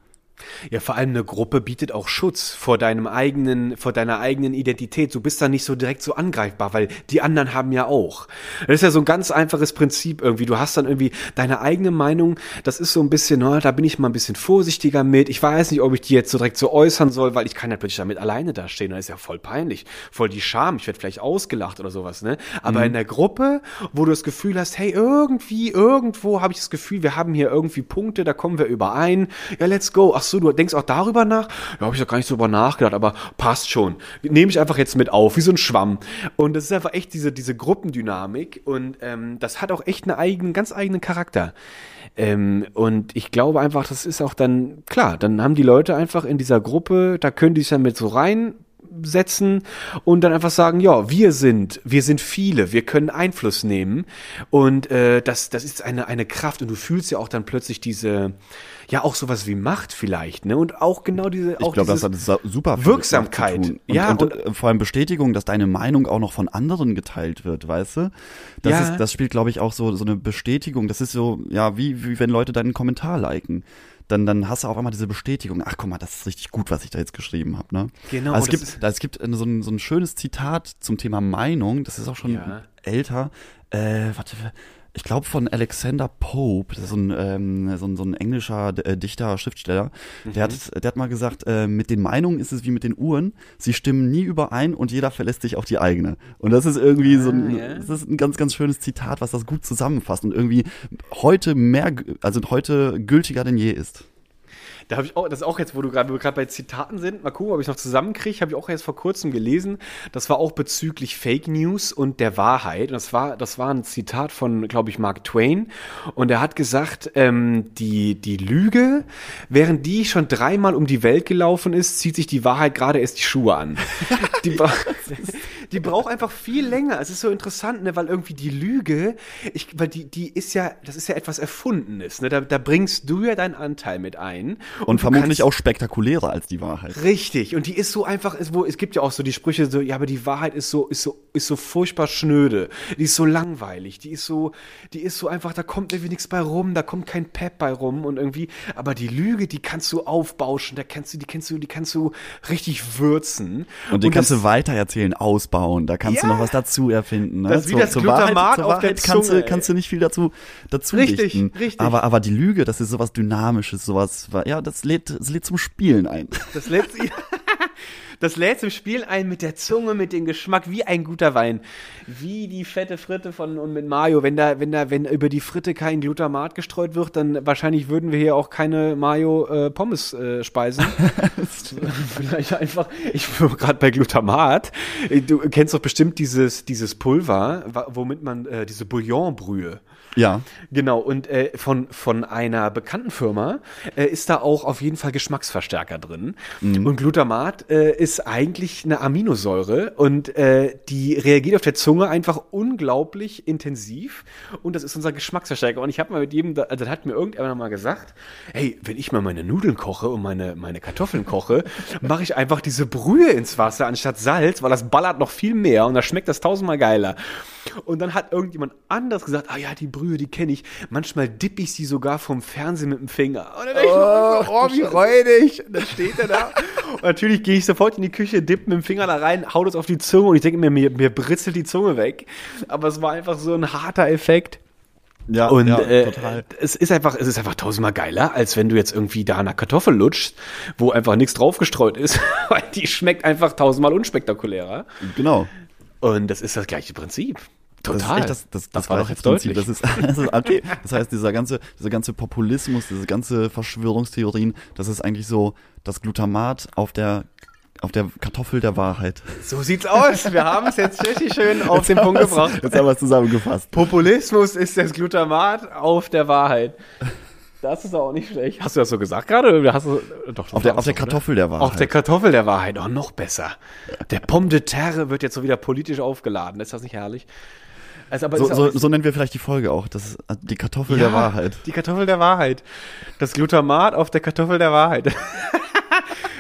Ja, vor allem eine Gruppe bietet auch Schutz vor deinem eigenen, vor deiner eigenen Identität. Du bist da nicht so direkt so angreifbar, weil die anderen haben ja auch. Das ist ja so ein ganz einfaches Prinzip irgendwie. Du hast dann irgendwie deine eigene Meinung. Das ist so ein bisschen, na, da bin ich mal ein bisschen vorsichtiger mit. Ich weiß nicht, ob ich die jetzt so direkt so äußern soll, weil ich kann ja plötzlich damit alleine dastehen. Das ist ja voll peinlich. Voll die Scham. Ich werde vielleicht ausgelacht oder sowas, ne? Aber in der Gruppe, wo du das Gefühl hast, hey, irgendwie, irgendwo habe ich das Gefühl, wir haben hier irgendwie Punkte, da kommen wir überein. Ja, let's go. Ach so, du denkst auch darüber nach? Ja, habe ich doch gar nicht so drüber nachgedacht, aber passt schon. Nehme ich einfach jetzt mit auf, wie so ein Schwamm. Und das ist einfach echt diese, diese Gruppendynamik und ähm, das hat auch echt einen eigenen, ganz eigenen Charakter. Ähm, und ich glaube einfach, das ist auch dann, klar, dann haben die Leute einfach in dieser Gruppe, da können die sich dann mit so rein setzen und dann einfach sagen, ja, wir sind, wir sind viele, wir können Einfluss nehmen und äh, das, das ist eine, eine Kraft und du fühlst ja auch dann plötzlich diese, ja auch sowas wie Macht vielleicht, ne? Und auch genau diese, Ich auch glaube, das hat super Wirksamkeit. Und, Ja, und, und- äh, vor allem Bestätigung, dass deine Meinung auch noch von anderen geteilt wird, weißt du? Das Ja. ist, das spielt, glaube ich, auch so so eine Bestätigung. Das ist so, ja, wie wie wenn Leute deinen Kommentar liken. Dann, dann hast du auf einmal diese Bestätigung, ach guck mal, das ist richtig gut, was ich da jetzt geschrieben habe. Ne? Genau, Also es gibt, es gibt so, ein, so ein schönes Zitat zum Thema Meinung, das ist auch schon Ja. älter. Äh, warte, ich glaube von Alexander Pope, das ist so ein, ähm, so ein, so ein englischer äh, Dichter, Schriftsteller, der, hat, der hat mal gesagt, äh, mit den Meinungen ist es wie mit den Uhren, sie stimmen nie überein und jeder verlässt sich auf die eigene. Und das ist irgendwie so ein, ja. das ist ein ganz, ganz schönes Zitat, was das gut zusammenfasst und irgendwie heute mehr, also heute gültiger denn je ist. Da habe ich auch, das ist auch jetzt, wo du gerade, wo wir gerade bei Zitaten sind, mal gucken, ob ich noch zusammenkriege, habe ich auch erst vor kurzem gelesen. Das war auch bezüglich Fake News und der Wahrheit. Und das war, das war ein Zitat von, glaube ich, Mark Twain. Und er hat gesagt, ähm, die, die Lüge, während die schon dreimal um die Welt gelaufen ist, zieht sich die Wahrheit gerade erst die Schuhe an. die, bra die braucht einfach viel länger. Es ist so interessant, ne, weil irgendwie die Lüge, ich, weil die, die ist ja, das ist ja etwas Erfundenes. Ne? Da, da bringst du ja deinen Anteil mit ein. Und, du vermutlich auch spektakulärer als die Wahrheit. Richtig. Und die ist so einfach, ist, wo, es gibt ja auch so die Sprüche so, ja, aber die Wahrheit ist so, ist so, ist so furchtbar schnöde. Die ist so langweilig. Die ist so, die ist so einfach, da kommt irgendwie nichts bei rum, da kommt kein Pep bei rum und irgendwie, aber die Lüge, die kannst du aufbauschen, da kannst du, die kannst du, die kannst du richtig würzen. Und den kannst das- du weiter erzählen, ausbauen da kannst du Ja. noch was dazu erfinden. Ne? Das ist wie das zur Glutamat Wahrheit, zur Wahrheit kannst, du, kannst du nicht viel dazu, dazu Richtig, dichten. richtig. Aber, aber die Lüge, das ist sowas Dynamisches, sowas, ja, das lädt, das lädt zum Spielen ein. Das lädt, das lädt zum Spiel ein mit der Zunge, mit dem Geschmack, wie ein guter Wein. Wie die fette Fritte von und mit Mayo. Wenn da, wenn da, wenn über die Fritte kein Glutamat gestreut wird, dann wahrscheinlich würden wir hier auch keine Mayo äh, Pommes äh, speisen. Vielleicht einfach, ich bin gerade bei Glutamat. Du kennst doch bestimmt dieses, dieses Pulver, womit man äh, diese Bouillonbrühe. Ja. Genau, und äh, von, von einer bekannten Firma äh, ist da auch auf jeden Fall Geschmacksverstärker drin. Und Glutamat äh, ist eigentlich eine Aminosäure und äh, die reagiert auf der Zunge einfach unglaublich intensiv. Und das ist unser Geschmacksverstärker. Und ich habe mal mit jedem, also da hat mir irgendjemand mal gesagt, hey, wenn ich mal meine Nudeln koche und meine, meine Kartoffeln koche, mache ich einfach diese Brühe ins Wasser anstatt Salz, weil das ballert noch viel mehr und da schmeckt das tausendmal geiler. Und dann hat irgendjemand anders gesagt, ah ja, die Brühe, die kenne ich. Manchmal dippe ich sie sogar vom Fernsehen mit dem Finger. Und dann denke ich so, oh, wie räudig. Und dann steht er da. Und natürlich gehe ich sofort in die Küche, dippe mit dem Finger da rein, hau das auf die Zunge und ich denke mir, mir, mir britzelt die Zunge weg. Aber es war einfach so ein harter Effekt. Ja, Und ja, äh, total. es ist einfach, es ist einfach tausendmal geiler, als wenn du jetzt irgendwie da eine Kartoffel lutschst, wo einfach nichts draufgestreut ist, weil die schmeckt einfach tausendmal unspektakulärer. Genau. Und das ist das gleiche Prinzip. Das ist Total. echt das, das, das, war war doch jetzt Prinzip. deutlich. Das ist, das ist okay. Das heißt, dieser ganze, dieser ganze Populismus, diese ganze Verschwörungstheorien, das ist eigentlich so das Glutamat auf der auf der Kartoffel der Wahrheit. So sieht's aus. Wir haben es jetzt richtig schön auf den Punkt gebracht. Jetzt haben wir es zusammengefasst. Populismus ist das Glutamat auf der Wahrheit. Das ist auch nicht schlecht. Hast du das so gesagt gerade? Oder hast du, doch, Auf der, auf der Kartoffel der Wahrheit. Auf der Kartoffel der Wahrheit. Oh, noch besser. Der Pomme de terre wird jetzt so wieder politisch aufgeladen. Ist das nicht herrlich? Also, aber so, so, so nennen wir vielleicht die Folge auch. Das ist die Kartoffel der Ja, Wahrheit. Die Kartoffel der Wahrheit. Das Glutamat auf der Kartoffel der Wahrheit.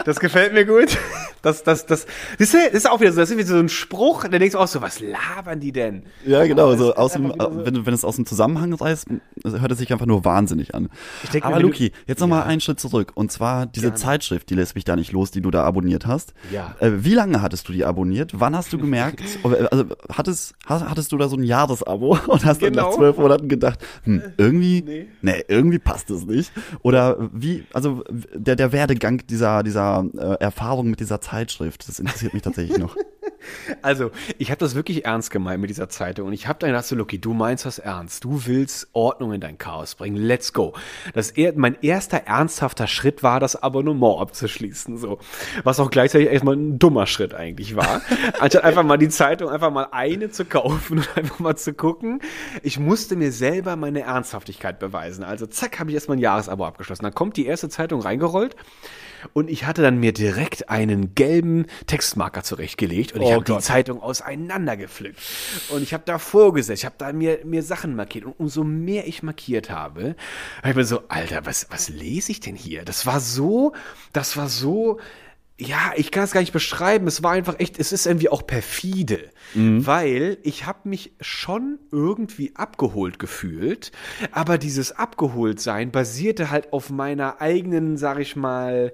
Das gefällt mir gut. Das, das, das, das ist, auch wieder so, das ist wieder so ein Spruch, da denkst du auch so, was labern die denn? Ja, genau. Aber So aus dem, so- wenn, wenn es aus dem Zusammenhang reißt, hört es sich einfach nur wahnsinnig an. Ich denk Aber Luki, jetzt noch mal einen Schritt zurück. Und zwar diese Zeitschrift, die lässt mich da nicht los, die du da abonniert hast. Ja. Äh, wie lange hattest du die abonniert? Wann hast du gemerkt? also hattest, hattest du da so ein Jahresabo und hast dann Genau. nach zwölf Monaten gedacht, hm, irgendwie, nee. nee. irgendwie passt es nicht. Oder wie, also der, der Werdegang dieser, dieser äh, Erfahrung mit dieser Zeitschrift, das interessiert mich tatsächlich noch. Also, ich habe das wirklich ernst gemeint mit dieser Zeitung und ich habe dann gedacht, so, Lucky, du meinst das ernst. Du willst Ordnung in dein Chaos bringen. Let's go. Das er, mein erster ernsthafter Schritt war, das Abonnement abzuschließen, so. Was auch gleichzeitig erstmal ein dummer Schritt eigentlich war. Anstatt einfach mal die Zeitung einfach mal eine zu kaufen und einfach mal zu gucken. Ich musste mir selber meine Ernsthaftigkeit beweisen. Also, zack, habe ich erstmal ein Jahresabo abgeschlossen. Dann kommt die erste Zeitung reingerollt. Und ich hatte dann mir direkt einen gelben Textmarker zurechtgelegt und ich Oh habe die. Zeitung auseinandergepflückt. Und ich habe da vorgesetzt, ich habe da mir, mir Sachen markiert. Und umso mehr ich markiert habe, habe ich mir so, Alter, was, was lese ich denn hier? Das war so, das war so, ja, ich kann es gar nicht beschreiben. Es war einfach echt, es ist irgendwie auch perfide, weil ich habe mich schon irgendwie abgeholt gefühlt, aber dieses Abgeholtsein basierte halt auf meiner eigenen, sag ich mal,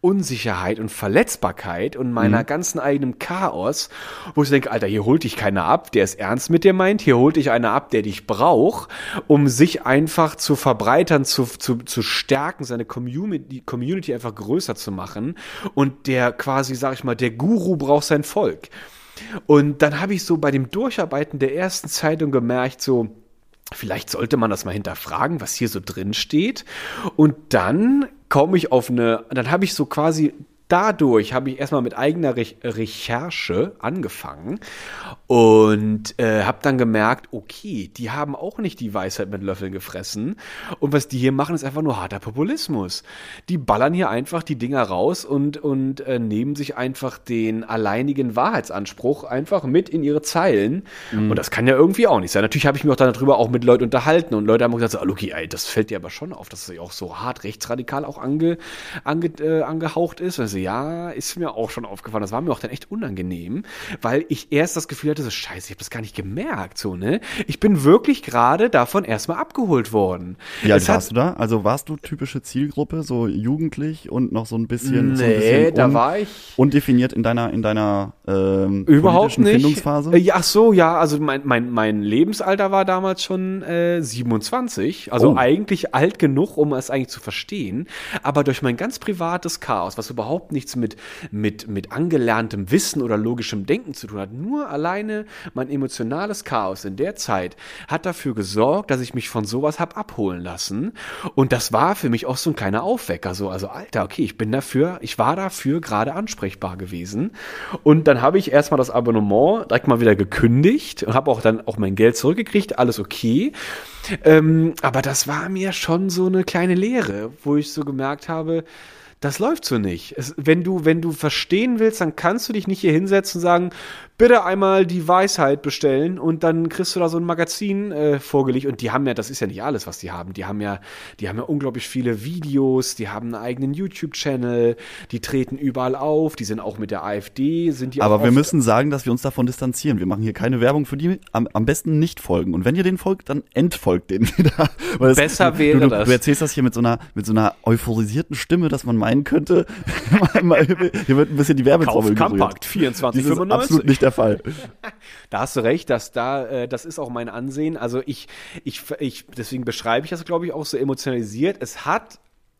Unsicherheit und Verletzbarkeit und meiner ganzen eigenen Chaos, wo ich denke, Alter, hier holt dich keiner ab, der es ernst mit dir meint, hier holt dich einer ab, der dich braucht, um sich einfach zu verbreitern, zu, zu, zu stärken, seine Community, Community einfach größer zu machen. Und der quasi, sag ich mal, der Guru braucht sein Volk. Und dann habe ich so bei dem Durcharbeiten der ersten Zeitung gemerkt, so, vielleicht sollte man das mal hinterfragen, was hier so drin steht. Und dann komme ich auf eine, dann habe ich so quasi dadurch habe ich erstmal mit eigener Re Recherche angefangen und äh, habe dann gemerkt, okay, die haben auch nicht die Weisheit mit Löffeln gefressen und was die hier machen, ist einfach nur harter Populismus. Die ballern hier einfach die Dinger raus und, und äh, nehmen sich einfach den alleinigen Wahrheitsanspruch einfach mit in ihre Zeilen und das kann ja irgendwie auch nicht sein. Natürlich habe ich mich auch dann darüber auch mit Leuten unterhalten und Leute haben gesagt, so, Luki, ey, das fällt dir aber schon auf, dass es ja auch so hart rechtsradikal auch ange, ange, äh, angehaucht ist. Also ja, ist mir auch schon aufgefallen. Das war mir auch dann echt unangenehm, weil ich erst das Gefühl hatte, so scheiße, ich habe das gar nicht gemerkt, so, ne? Ich bin wirklich gerade davon erstmal abgeholt worden. Wie alt warst du da? Also warst du typische Zielgruppe, so jugendlich und noch so ein bisschen, so ein Nee, bisschen da war ich undefiniert in deiner, in deiner ähm, Überhaupt nicht. Findungsphase? Äh, ja, ach so, ja, also mein, mein, mein Lebensalter war damals schon äh, 27, also Oh. eigentlich alt genug, um es eigentlich zu verstehen, aber durch mein ganz privates Chaos, was überhaupt nichts mit, mit, mit angelerntem Wissen oder logischem Denken zu tun hat, nur alleine mein emotionales Chaos in der Zeit hat dafür gesorgt, dass ich mich von sowas hab abholen lassen und das war für mich auch so ein kleiner Aufwecker, so, also Alter, okay, ich bin dafür, ich war dafür gerade ansprechbar gewesen und dann habe ich erstmal das Abonnement direkt mal wieder gekündigt und habe auch dann auch mein Geld zurückgekriegt, alles okay. Ähm, aber das war mir schon so eine kleine Lehre, wo ich so gemerkt habe, das läuft so nicht. Es, wenn du, wenn du verstehen willst, dann kannst du dich nicht hier hinsetzen und sagen, bitte einmal die Weisheit bestellen und dann kriegst du da so ein Magazin äh, vorgelegt und die haben ja, das ist ja nicht alles, was die haben. Die haben ja, die haben ja unglaublich viele Videos, die haben einen eigenen YouTube-Channel, die treten überall auf, die sind auch mit der AfD, sind die Aber wir müssen sagen, dass wir uns davon distanzieren. Wir machen hier keine Werbung für die. Am, am besten nicht folgen. Und wenn ihr den folgt, dann entfolgt den wieder. Weil es- Besser du, wäre du, das. Du erzählst das hier mit so einer, mit so einer euphorisierten Stimme, dass man meinen könnte, hier wird ein bisschen die Werbetrommel gerührt. Kompakt, 24,95. Dies ist absolut nicht der Fall. Da hast du recht, dass da, äh, das ist auch mein Ansehen. Also ich, ich, ich, deswegen beschreibe ich das, glaube ich, auch so emotionalisiert. Es hat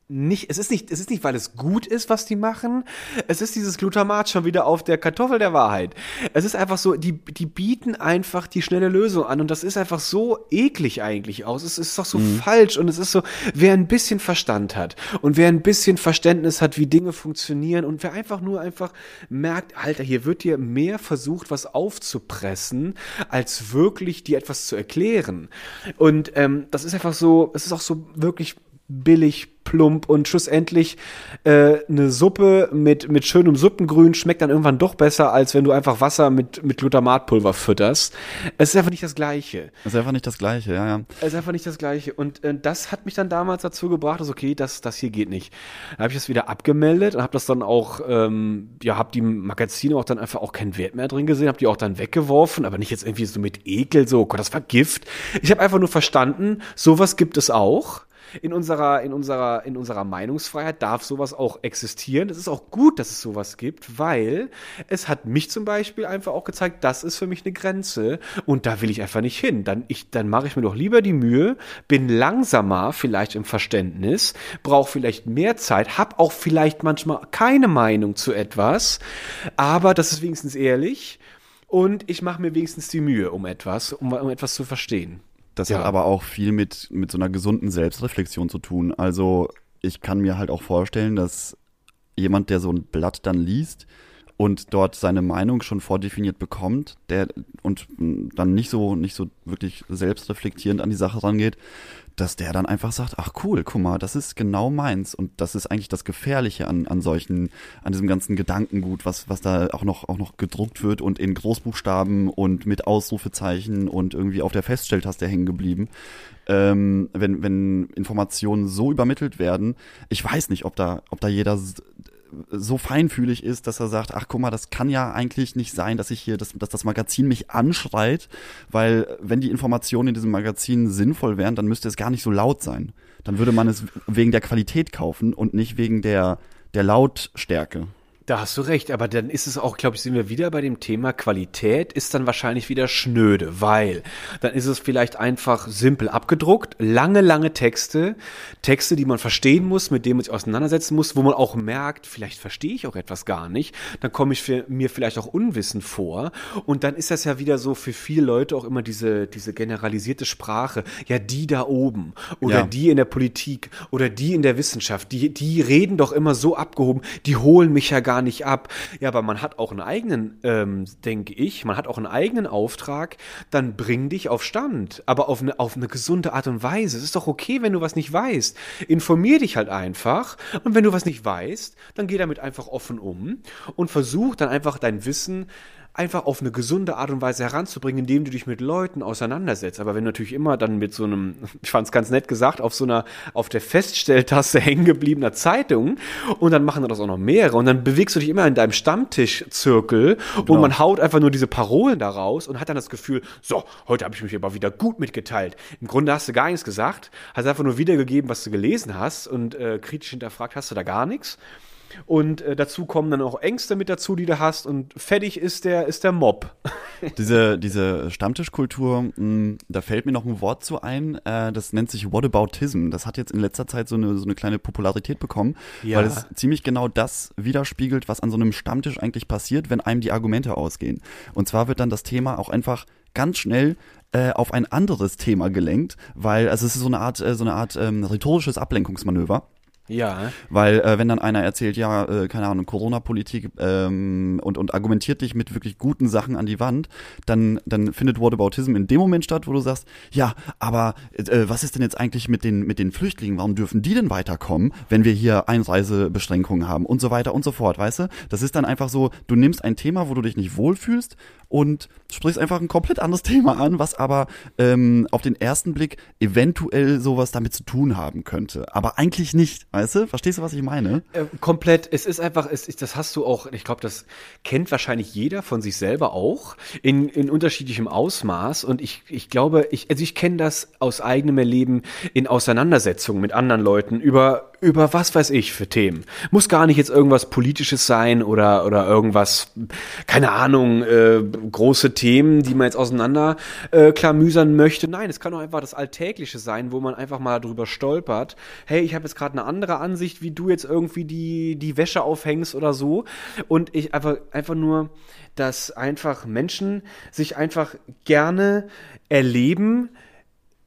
nicht, es ist nicht, es ist nicht, weil es gut ist, was die machen. Es ist dieses Glutamat schon wieder auf der Kartoffel der Wahrheit. Es ist einfach so, die, die bieten einfach die schnelle Lösung an und das ist einfach so eklig eigentlich aus. Es ist doch so falsch und es ist so, wer ein bisschen Verstand hat und wer ein bisschen Verständnis hat, wie Dinge funktionieren und wer einfach nur einfach merkt, Alter, hier wird dir mehr versucht, was aufzupressen, als wirklich dir etwas zu erklären. Und ähm, das ist einfach so, es ist auch so wirklich billig, plump und schlussendlich äh, eine Suppe mit, mit schönem Suppengrün schmeckt dann irgendwann doch besser, als wenn du einfach Wasser mit, mit Glutamatpulver fütterst. Es ist einfach nicht das Gleiche. Das ist einfach nicht das Gleiche, ja, ja. Es ist einfach nicht das Gleiche. Und äh, das hat mich dann damals dazu gebracht, dass okay, das, das hier geht nicht. Da habe ich das wieder abgemeldet und habe das dann auch, ähm, ja, habe die Magazine auch dann einfach auch keinen Wert mehr drin gesehen, habe die auch dann weggeworfen, aber nicht jetzt irgendwie so mit Ekel, so, oh Gott, das war Gift. Ich habe einfach nur verstanden, sowas gibt es auch. In unserer, in unserer, in unserer Meinungsfreiheit darf sowas auch existieren. Es ist auch gut, dass es sowas gibt, weil es hat mich zum Beispiel einfach auch gezeigt, das ist für mich eine Grenze und da will ich einfach nicht hin. Dann, ich, dann mache ich mir doch lieber die Mühe, bin langsamer vielleicht im Verständnis, brauche vielleicht mehr Zeit, habe auch vielleicht manchmal keine Meinung zu etwas, aber das ist wenigstens ehrlich und ich mache mir wenigstens die Mühe um etwas, um, um etwas zu verstehen. Das Ja. hat aber auch viel mit, mit so einer gesunden Selbstreflexion zu tun. Also ich kann mir halt auch vorstellen, dass jemand, der so ein Blatt dann liest und dort seine Meinung schon vordefiniert bekommt, der und dann nicht so, nicht so wirklich selbstreflektierend an die Sache rangeht, dass der dann einfach sagt, ach cool, guck mal, das ist genau meins. Und das ist eigentlich das Gefährliche an, an solchen, an diesem ganzen Gedankengut, was, was da auch noch, auch noch gedruckt wird und in Großbuchstaben und mit Ausrufezeichen und irgendwie auf der Feststelltaste hängen geblieben. Ähm, wenn, wenn Informationen so übermittelt werden, ich weiß nicht, ob da, ob da jeder so feinfühlig ist, dass er sagt, ach guck mal, das kann ja eigentlich nicht sein, dass ich hier, dass, dass das Magazin mich anschreit, weil wenn die Informationen in diesem Magazin sinnvoll wären, dann müsste es gar nicht so laut sein. Dann würde man es wegen der Qualität kaufen und nicht wegen der, der Lautstärke. Da hast du recht, aber dann ist es auch, glaube ich, sind wir wieder bei dem Thema Qualität, ist dann wahrscheinlich wieder schnöde, weil dann ist es vielleicht einfach simpel abgedruckt, lange, lange Texte, Texte, die man verstehen muss, mit denen man sich auseinandersetzen muss, wo man auch merkt, vielleicht verstehe ich auch etwas gar nicht, dann komme ich mir vielleicht auch unwissend vor. Und dann ist das ja wieder so für viele Leute auch immer diese, diese generalisierte Sprache, ja, die da oben oder Ja. die in der Politik oder die in der Wissenschaft, die, die reden doch immer so abgehoben, die holen mich ja gar nicht ab. Ja, aber man hat auch einen eigenen, ähm, denke ich, man hat auch einen eigenen Auftrag, dann bring dich auf Stand, aber auf eine, auf eine gesunde Art und Weise. Es ist doch okay, wenn du was nicht weißt. Informier dich halt einfach und wenn du was nicht weißt, dann geh damit einfach offen um und versuch dann einfach dein Wissen einfach auf eine gesunde Art und Weise heranzubringen, indem du dich mit Leuten auseinandersetzt. Aber wenn du natürlich immer dann mit so einem, ich fand es ganz nett gesagt, auf so einer, auf der Feststelltaste hängen gebliebener Zeitung und dann machen das auch noch mehrere und dann bewegst du dich immer in deinem Stammtischzirkel und man haut einfach nur diese Parolen da raus und hat dann das Gefühl, so, heute habe ich mich aber wieder gut mitgeteilt. Im Grunde hast du gar nichts gesagt, hast einfach nur wiedergegeben, was du gelesen hast und äh, kritisch hinterfragt hast du da gar nichts. Und äh, dazu kommen dann auch Ängste mit dazu, die du hast. Und fertig ist der, ist der Mob. Diese, diese Stammtischkultur, mh, da fällt mir noch ein Wort zu ein, äh, das nennt sich Whataboutism. Das hat jetzt in letzter Zeit so eine, so eine kleine Popularität bekommen, Ja. weil es ziemlich genau das widerspiegelt, was an so einem Stammtisch eigentlich passiert, wenn einem die Argumente ausgehen. Und zwar wird dann das Thema auch einfach ganz schnell äh, auf ein anderes Thema gelenkt, weil also es ist so eine Art, äh, so eine Art ähm, rhetorisches Ablenkungsmanöver. Ja. Weil äh, wenn dann einer erzählt, ja, äh, keine Ahnung, Corona-Politik ähm, und, und argumentiert dich mit wirklich guten Sachen an die Wand, dann, dann findet Whataboutism in dem Moment statt, wo du sagst, ja, aber äh, was ist denn jetzt eigentlich mit den, mit den Flüchtlingen? Warum dürfen die denn weiterkommen, wenn wir hier Einreisebeschränkungen haben und so weiter und so fort, weißt du? Das ist dann einfach so, du nimmst ein Thema, wo du dich nicht wohlfühlst und sprichst einfach ein komplett anderes Thema an, was aber ähm, auf den ersten Blick eventuell sowas damit zu tun haben könnte. Aber eigentlich nicht, weißt du? Verstehst du, was ich meine? Äh, komplett. Es ist einfach, es ist, das hast du auch, ich glaube, das kennt wahrscheinlich jeder von sich selber auch, in, in unterschiedlichem Ausmaß. Und ich, ich glaube, ich, also ich kenne das aus eigenem Erleben in Auseinandersetzungen mit anderen Leuten über, über was weiß ich für Themen. Muss gar nicht jetzt irgendwas Politisches sein oder, oder irgendwas, keine Ahnung, äh, große Themen, die man jetzt auseinander äh, möchte. Nein, es kann auch einfach das Alltägliche sein, wo man einfach mal drüber stolpert. Hey, ich habe jetzt gerade eine andere Ansicht, wie du jetzt irgendwie die, die Wäsche aufhängst oder so. Und ich einfach, einfach nur, dass einfach Menschen sich einfach gerne erleben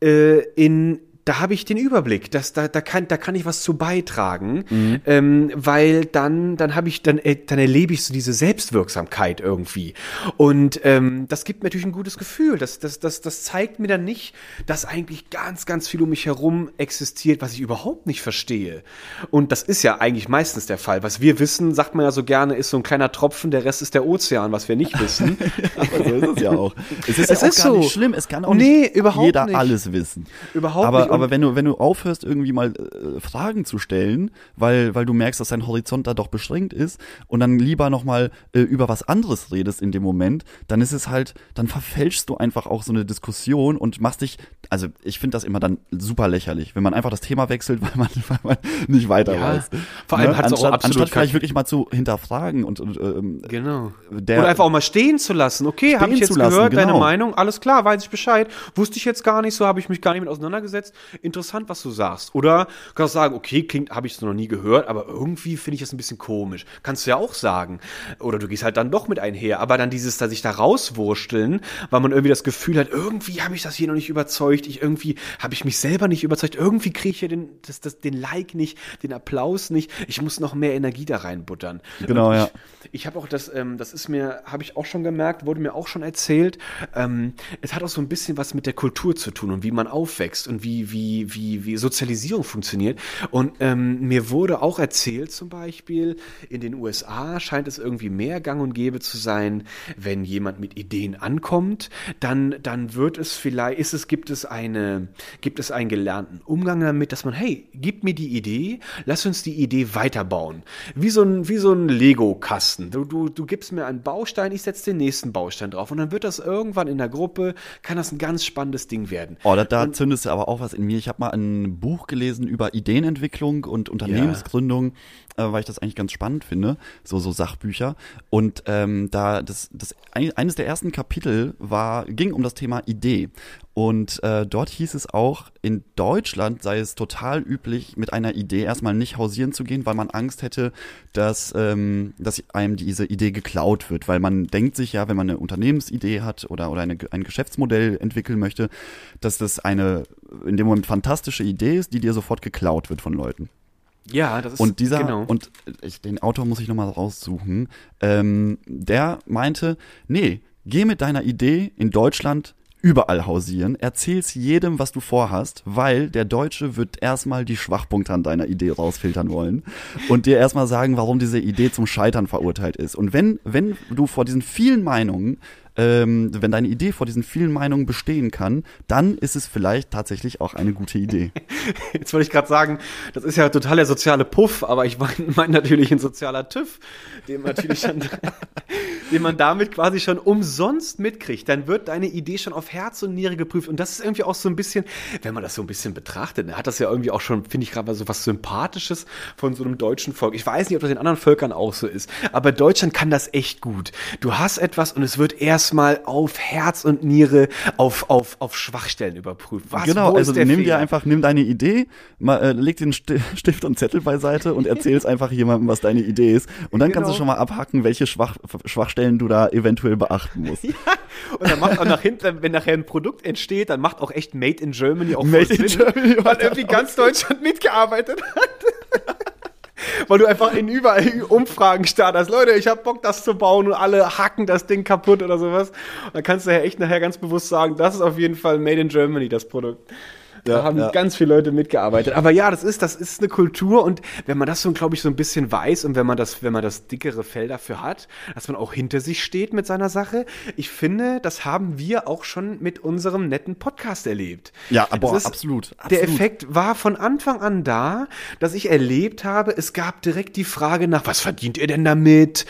äh, in da habe ich den Überblick, das, da, da, kann, da kann ich was zu beitragen, ähm, weil dann, dann habe ich, dann, äh, dann erlebe ich so diese Selbstwirksamkeit irgendwie. Und ähm, das gibt mir natürlich ein gutes Gefühl. Das, das, das, das zeigt mir dann nicht, dass eigentlich ganz, ganz viel um mich herum existiert, was ich überhaupt nicht verstehe. Und das ist ja eigentlich meistens der Fall. Was wir wissen, sagt man ja so gerne, ist so ein kleiner Tropfen, der Rest ist der Ozean, was wir nicht wissen. Aber so ist es ja auch. Es ist Es ja auch ist gar nicht so. schlimm. Es kann auch Nee, nicht jeder nicht. alles wissen. Überhaupt aber, nicht. Und- Aber wenn du, wenn du aufhörst, irgendwie mal äh, Fragen zu stellen, weil, weil du merkst, dass dein Horizont da doch beschränkt ist und dann lieber nochmal äh, über was anderes redest in dem Moment, dann ist es halt, dann verfälschst du einfach auch so eine Diskussion und machst dich, also ich finde das immer dann super lächerlich, wenn man einfach das Thema wechselt, weil man, weil man nicht weiter Ja, weiß. vor allem Ne? hat's auch anstatt, absolut anstatt vielleicht wirklich mal zu hinterfragen und, und ähm, Genau. Der- Oder einfach auch mal stehen zu lassen. Okay, habe ich jetzt lassen, gehört, deine genau. Meinung, alles klar, weiß ich Bescheid. Wusste ich jetzt gar nicht so, habe ich mich gar nicht mit auseinandergesetzt. Interessant, was du sagst. Oder kannst du sagen, okay, klingt, habe ich es noch nie gehört, aber irgendwie finde ich das ein bisschen komisch. Kannst du ja auch sagen. Oder du gehst halt dann doch mit einher. Aber dann dieses, da sich da rauswursteln, weil man irgendwie das Gefühl hat, irgendwie habe ich das hier noch nicht überzeugt, ich irgendwie habe ich mich selber nicht überzeugt, irgendwie kriege ich hier den, das, das, den Like nicht, den Applaus nicht. Ich muss noch mehr Energie da reinbuttern. Genau, ja. ich, ich habe auch das, ähm, das ist mir, habe ich auch schon gemerkt, wurde mir auch schon erzählt. Ähm, es hat auch so ein bisschen was mit der Kultur zu tun und wie man aufwächst und wie, wie, wie, wie Sozialisierung funktioniert. Und ähm, mir wurde auch erzählt, zum Beispiel, in den USA scheint es irgendwie mehr gang und gäbe zu sein, wenn jemand mit Ideen ankommt, dann, dann wird es vielleicht, ist es, gibt es eine, gibt es einen gelernten Umgang damit, dass man, hey, gib mir die Idee, lass uns die Idee weiterbauen. Wie so ein, wie so ein Lego-Kasten. Du, du, du gibst mir einen Baustein, ich setze den nächsten Baustein drauf und dann wird das irgendwann in der Gruppe, kann das ein ganz spannendes Ding werden. Oh, da, da zündest du aber auch was in mir. Ich habe mal ein Buch gelesen über Ideenentwicklung und Unternehmensgründung, äh, weil ich das eigentlich ganz spannend finde, so so Sachbücher. Und ähm, da das, das ein, eines der ersten Kapitel war ging um das Thema Idee. Und äh, dort hieß es auch, in Deutschland sei es total üblich, mit einer Idee erstmal nicht hausieren zu gehen, weil man Angst hätte, dass, ähm, dass einem diese Idee geklaut wird. Weil man denkt sich ja, wenn man eine Unternehmensidee hat oder, oder eine, ein Geschäftsmodell entwickeln möchte, dass das eine in dem Moment fantastische Idee ist, die dir sofort geklaut wird von Leuten. Ja, das ist Und dieser, genau. und ich, den Autor muss ich nochmal raussuchen, ähm, der meinte, nee, geh mit deiner Idee in Deutschland überall hausieren, erzähl's jedem, was du vorhast, weil der Deutsche wird erstmal die Schwachpunkte an deiner Idee rausfiltern wollen und dir erstmal sagen, warum diese Idee zum Scheitern verurteilt ist. Und wenn, wenn du vor diesen vielen Meinungen ähm, wenn deine Idee vor diesen vielen Meinungen bestehen kann, dann ist es vielleicht tatsächlich auch eine gute Idee. Jetzt wollte ich gerade sagen, das ist ja total der soziale Puff, aber ich meine mein natürlich ein sozialer TÜV, den man natürlich dann, den man damit quasi schon umsonst mitkriegt. Dann wird deine Idee schon auf Herz und Niere geprüft. Und das ist irgendwie auch so ein bisschen, wenn man das so ein bisschen betrachtet, hat das ja irgendwie auch schon, finde ich gerade so was Sympathisches von so einem deutschen Volk. Ich weiß nicht, ob das in anderen Völkern auch so ist, aber Deutschland kann das echt gut. Du hast etwas und es wird erstmal auf Herz und Niere, auf, auf, auf Schwachstellen überprüft. Was, genau, also nimm dir Fehler? einfach, nimm deine Idee, mal, äh, leg den Sti- Stift und Zettel beiseite und erzähl's einfach jemandem, was deine Idee ist. Und dann kannst du Genau. schon mal abhacken, welche Schwach Schwachstellen du da eventuell beachten musst. Und dann macht auch nach hinten, wenn nachher ein Produkt entsteht, dann macht auch echt Made in Germany auch Made in Sinn, Germany, weil irgendwie ganz Deutschland mitgearbeitet hat. Weil du einfach in überall Umfragen startest. Leute, ich hab Bock, das zu bauen und alle hacken das Ding kaputt oder sowas. Dann kannst du ja echt nachher ganz bewusst sagen, das ist auf jeden Fall Made in Germany, das Produkt. Da haben ja. ganz viele Leute mitgearbeitet. Aber ja, das ist, das ist eine Kultur und wenn man das so, glaube ich, so ein bisschen weiß und wenn man das, wenn man das dickere Fell dafür hat, dass man auch hinter sich steht mit seiner Sache, ich finde, das haben wir auch schon mit unserem netten Podcast erlebt. Ja, boah, ist- absolut, Der absolut. Effekt war von Anfang an da, dass ich erlebt habe, es gab direkt die Frage nach, was verdient ihr denn damit?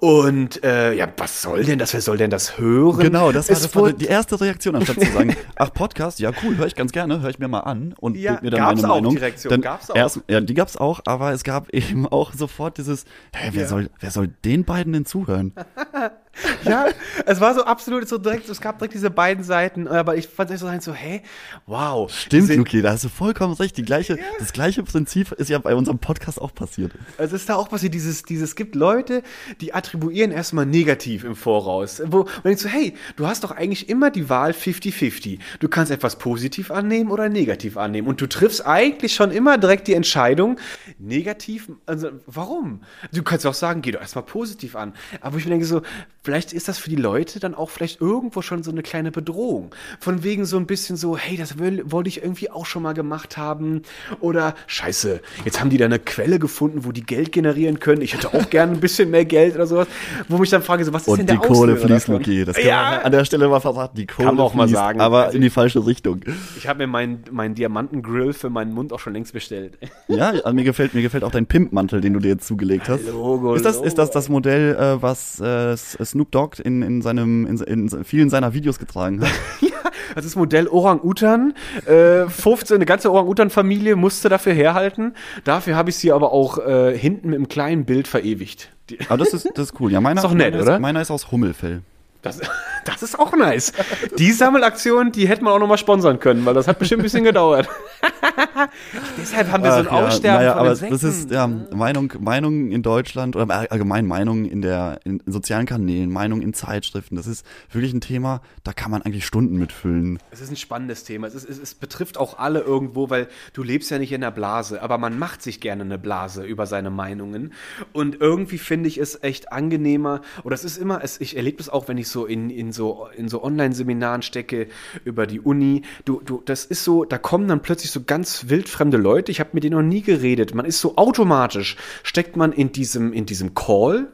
Und äh, ja, was soll denn das? Wer soll denn das hören? Genau, das war, das war die erste Reaktion, anstatt zu sagen, ach, Podcast, ja cool, höre ich ganz gerne, höre ich mir mal an und Ja, mir dann gab's meine auch, Meinung. die Reaktion, dann gab's auch. Erst, ja, die gab's auch, aber es gab eben auch sofort dieses, hä, wer Ja. soll, wer soll den beiden denn zuhören? Ja, es war so absolut so direkt, es gab direkt diese beiden Seiten, aber ich fand es so, so, hä, wow. Stimmt, Diese- Luki, da hast du vollkommen recht. Die gleiche, Das gleiche Prinzip ist ja bei unserem Podcast auch passiert. Es ist da auch passiert, dieses, dieses, es gibt Leute, die attribuieren erstmal negativ im Voraus. Wo man denkt so, hey, du hast doch eigentlich immer die Wahl 50-50. Du kannst etwas positiv annehmen oder negativ annehmen. Und du triffst eigentlich schon immer direkt die Entscheidung, negativ, also warum? Du kannst auch sagen, geh doch erstmal positiv an. Aber ich denke so, vielleicht ist das für die Leute dann auch vielleicht irgendwo schon so eine kleine Bedrohung. Von wegen so ein bisschen so, hey, das will, wollte ich irgendwie auch schon mal gemacht haben. Oder scheiße, jetzt haben die da eine Quelle gefunden, wo die Geld generieren können. Ich hätte auch gerne ein bisschen mehr Geld oder sowas. Wo mich dann frage, so, was ist denn Und der die Kohle Auslöser fließt? Luki. Das kann Ja. man an der Stelle mal verraten. Die Kohle Kann man auch mal fließt, sagen. aber Also in die falsche Richtung. Ich habe mir meinen meinen Diamantengrill für meinen Mund auch schon längst bestellt. Ja, also mir gefällt, mir gefällt auch dein Pimpmantel, den du dir jetzt zugelegt hast. Logo, ist das, Logo. ist das das Modell, äh, was äh, Snoop Dogg in, in seinem, in, in vielen seiner Videos getragen hat? Das ist Modell Orang-Utan. Äh, 15, eine ganze Orang-Utan-Familie musste dafür herhalten. Dafür habe ich sie aber auch äh, hinten mit einem kleinen Bild verewigt. Aber das ist, das ist cool. Ja, meiner, Ist doch nett, meiner oder? Ist, meiner ist aus Hummelfell. Das, das ist auch nice. Die Sammelaktion, die hätte man auch noch mal sponsern können, weil das hat bestimmt ein bisschen gedauert. Deshalb haben wir so ein Ach ja, Aussterben naja, von aber Insekten. das ist ja Meinung, Meinung in Deutschland oder allgemein Meinung in der in sozialen Kanälen, Meinung in Zeitschriften. Das ist wirklich ein Thema, da kann man eigentlich Stunden mitfüllen. Es ist ein spannendes Thema. Es, ist, es, es betrifft auch alle irgendwo, weil du lebst ja nicht in einer Blase, aber man macht sich gerne eine Blase über seine Meinungen. Und irgendwie finde ich es echt angenehmer. Oder es ist immer, es, ich erlebe es auch, wenn ich so in, in so, in so Online-Seminaren stecke über die Uni. Du, du, das ist so, da kommen dann plötzlich so ganz wildfremde Leute. Ich habe mit denen noch nie geredet. Man ist so automatisch, steckt man in diesem, in diesem Call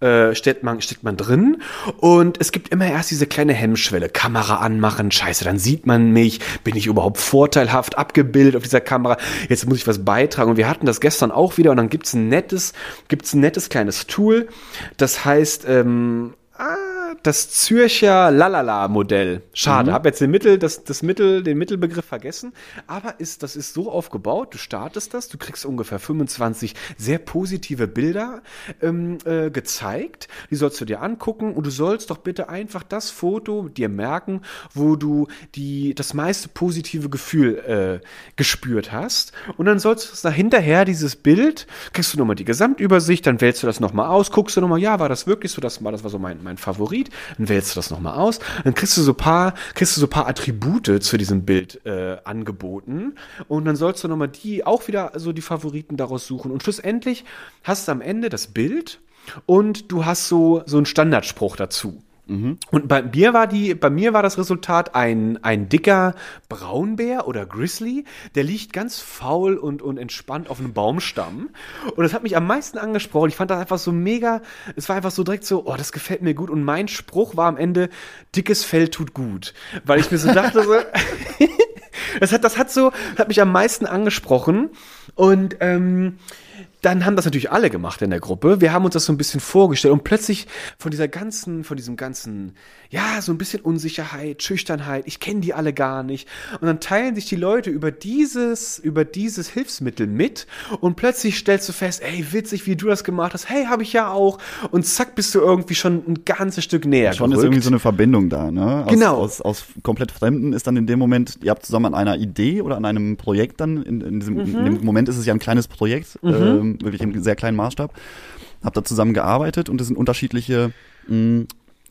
äh, steckt man, steckt man drin und es gibt immer erst diese kleine Hemmschwelle. Kamera anmachen, scheiße, dann sieht man mich, bin ich überhaupt vorteilhaft abgebildet auf dieser Kamera, jetzt muss ich was beitragen und wir hatten das gestern auch wieder und dann gibt's ein ein nettes kleines Tool, das heißt, ähm, ah, das Zürcher Lalala-Modell. Schade, Mhm. habe jetzt den Mittel, das, das Mittel, den Mittelbegriff vergessen. Aber ist, das ist so aufgebaut, du startest das, du kriegst ungefähr 25 sehr positive Bilder ähm, äh, gezeigt. Die sollst du dir angucken und du sollst doch bitte einfach das Foto dir merken, wo du die, das meiste positive Gefühl äh, gespürt hast. Und dann sollst du da hinterher dieses Bild, kriegst du nochmal die Gesamtübersicht, dann wählst du das nochmal aus, guckst du nochmal, ja, war das wirklich so, das war, das war so mein, mein Favorit, dann wählst du das nochmal aus, dann kriegst du so paar, kriegst du so paar Attribute zu diesem Bild äh, angeboten. Und dann sollst du nochmal die, auch wieder so die Favoriten daraus suchen. Und schlussendlich hast du am Ende das Bild und du hast so, so einen Standardspruch dazu. Und bei mir war die, bei mir war das Resultat ein, ein dicker Braunbär oder Grizzly, der liegt ganz faul und, und entspannt auf einem Baumstamm. Und das hat mich am meisten angesprochen. Ich fand das einfach so mega, es war einfach so direkt so, oh, das gefällt mir gut. Und mein Spruch war am Ende, dickes Fell tut gut. Weil ich mir so dachte, so, das hat, das hat so, hat mich am meisten angesprochen. Und ähm, dann haben das natürlich alle gemacht in der Gruppe. Wir haben uns das so ein bisschen vorgestellt und plötzlich von dieser ganzen, von diesem ganzen, ja, so ein bisschen Unsicherheit, Schüchternheit, ich kenne die alle gar nicht. Und dann teilen sich die Leute über dieses, über dieses Hilfsmittel mit und plötzlich stellst du fest, ey, witzig, wie du das gemacht hast. Hey, habe ich ja auch. Und zack, bist du irgendwie schon ein ganzes Stück näher Schon ist gerückt. irgendwie so eine Verbindung da, ne? Aus, Genau. Aus, aus komplett Fremden ist dann in dem Moment, ihr habt zusammen an einer Idee oder an einem Projekt dann, in, in, diesem, in dem Moment ist es ja ein kleines Projekt, ähm, wirklich im sehr kleinen Maßstab, habt da zusammen gearbeitet und es sind unterschiedliche, mh,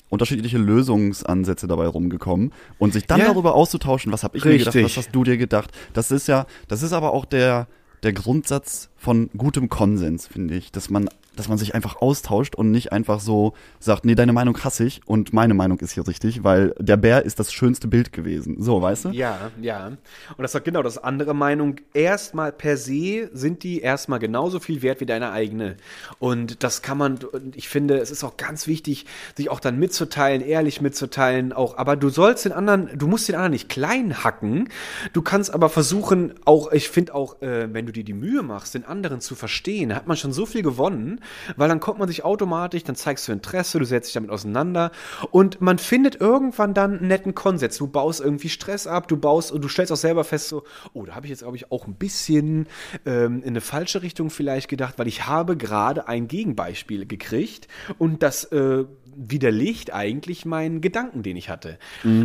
unterschiedliche Lösungsansätze dabei rumgekommen und sich dann Ja. darüber auszutauschen, was habe ich mir gedacht, Richtig. was hast du dir gedacht, das ist ja, das ist aber auch der, der Grundsatz von gutem Konsens, finde ich, dass man, dass man sich einfach austauscht und nicht einfach so sagt, nee, deine Meinung hasse ich und meine Meinung ist hier richtig, weil der Bär ist das schönste Bild gewesen. So, weißt du? Ja, ja. Und das sagt genau das andere Meinung. Erstmal per se sind die erstmal genauso viel wert wie deine eigene. Und das kann man, und ich finde, es ist auch ganz wichtig, sich auch dann mitzuteilen, ehrlich mitzuteilen, auch. Aber du sollst den anderen, du musst den anderen nicht klein hacken. Du kannst aber versuchen, auch, ich finde auch, äh, wenn du dir die Mühe machst, den anderen zu verstehen, hat man schon so viel gewonnen, weil dann kommt man sich automatisch, dann zeigst du Interesse, du setzt dich damit auseinander und man findet irgendwann dann einen netten Konsens. Du baust irgendwie Stress ab, du baust und du stellst auch selber fest, so, oh, da habe ich jetzt, glaube ich, auch ein bisschen ähm, in eine falsche Richtung vielleicht gedacht, weil ich habe gerade ein Gegenbeispiel gekriegt und das äh, widerlegt eigentlich meinen Gedanken, den ich hatte.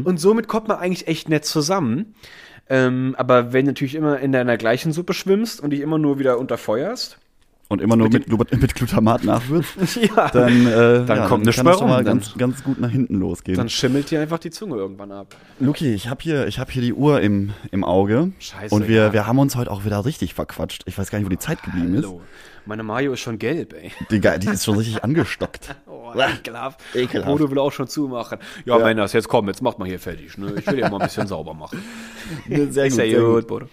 Und somit kommt man eigentlich echt nett zusammen. Ähm, aber wenn du natürlich immer in deiner gleichen Suppe schwimmst und dich immer nur wieder unterfeuerst, Und immer nur mit, mit, mit Glutamat nachwürzt, ja, dann, äh, Dann ja, kommt eine das schon Sperrung, mal dann- ganz, ganz gut nach hinten losgehen. dann schimmelt dir einfach die Zunge irgendwann ab. Luki, ich habe hier, ich hab hier die Uhr im, im Auge. Scheiße, Und wir, ja. wir haben uns heute auch wieder richtig verquatscht. Ich weiß gar nicht, wo die Zeit geblieben ist. Hallo. Meine Mayo ist schon gelb, ey. Die, ge- die ist schon richtig angestockt. Oh, ekelhaft. Ekelhaft. Bodo will auch schon zumachen. Ja, ja. Männers, jetzt komm, jetzt macht mal hier fertig. Ne? Ich will ja mal ein bisschen sauber machen. Sehr Ist ja gut, Bodo.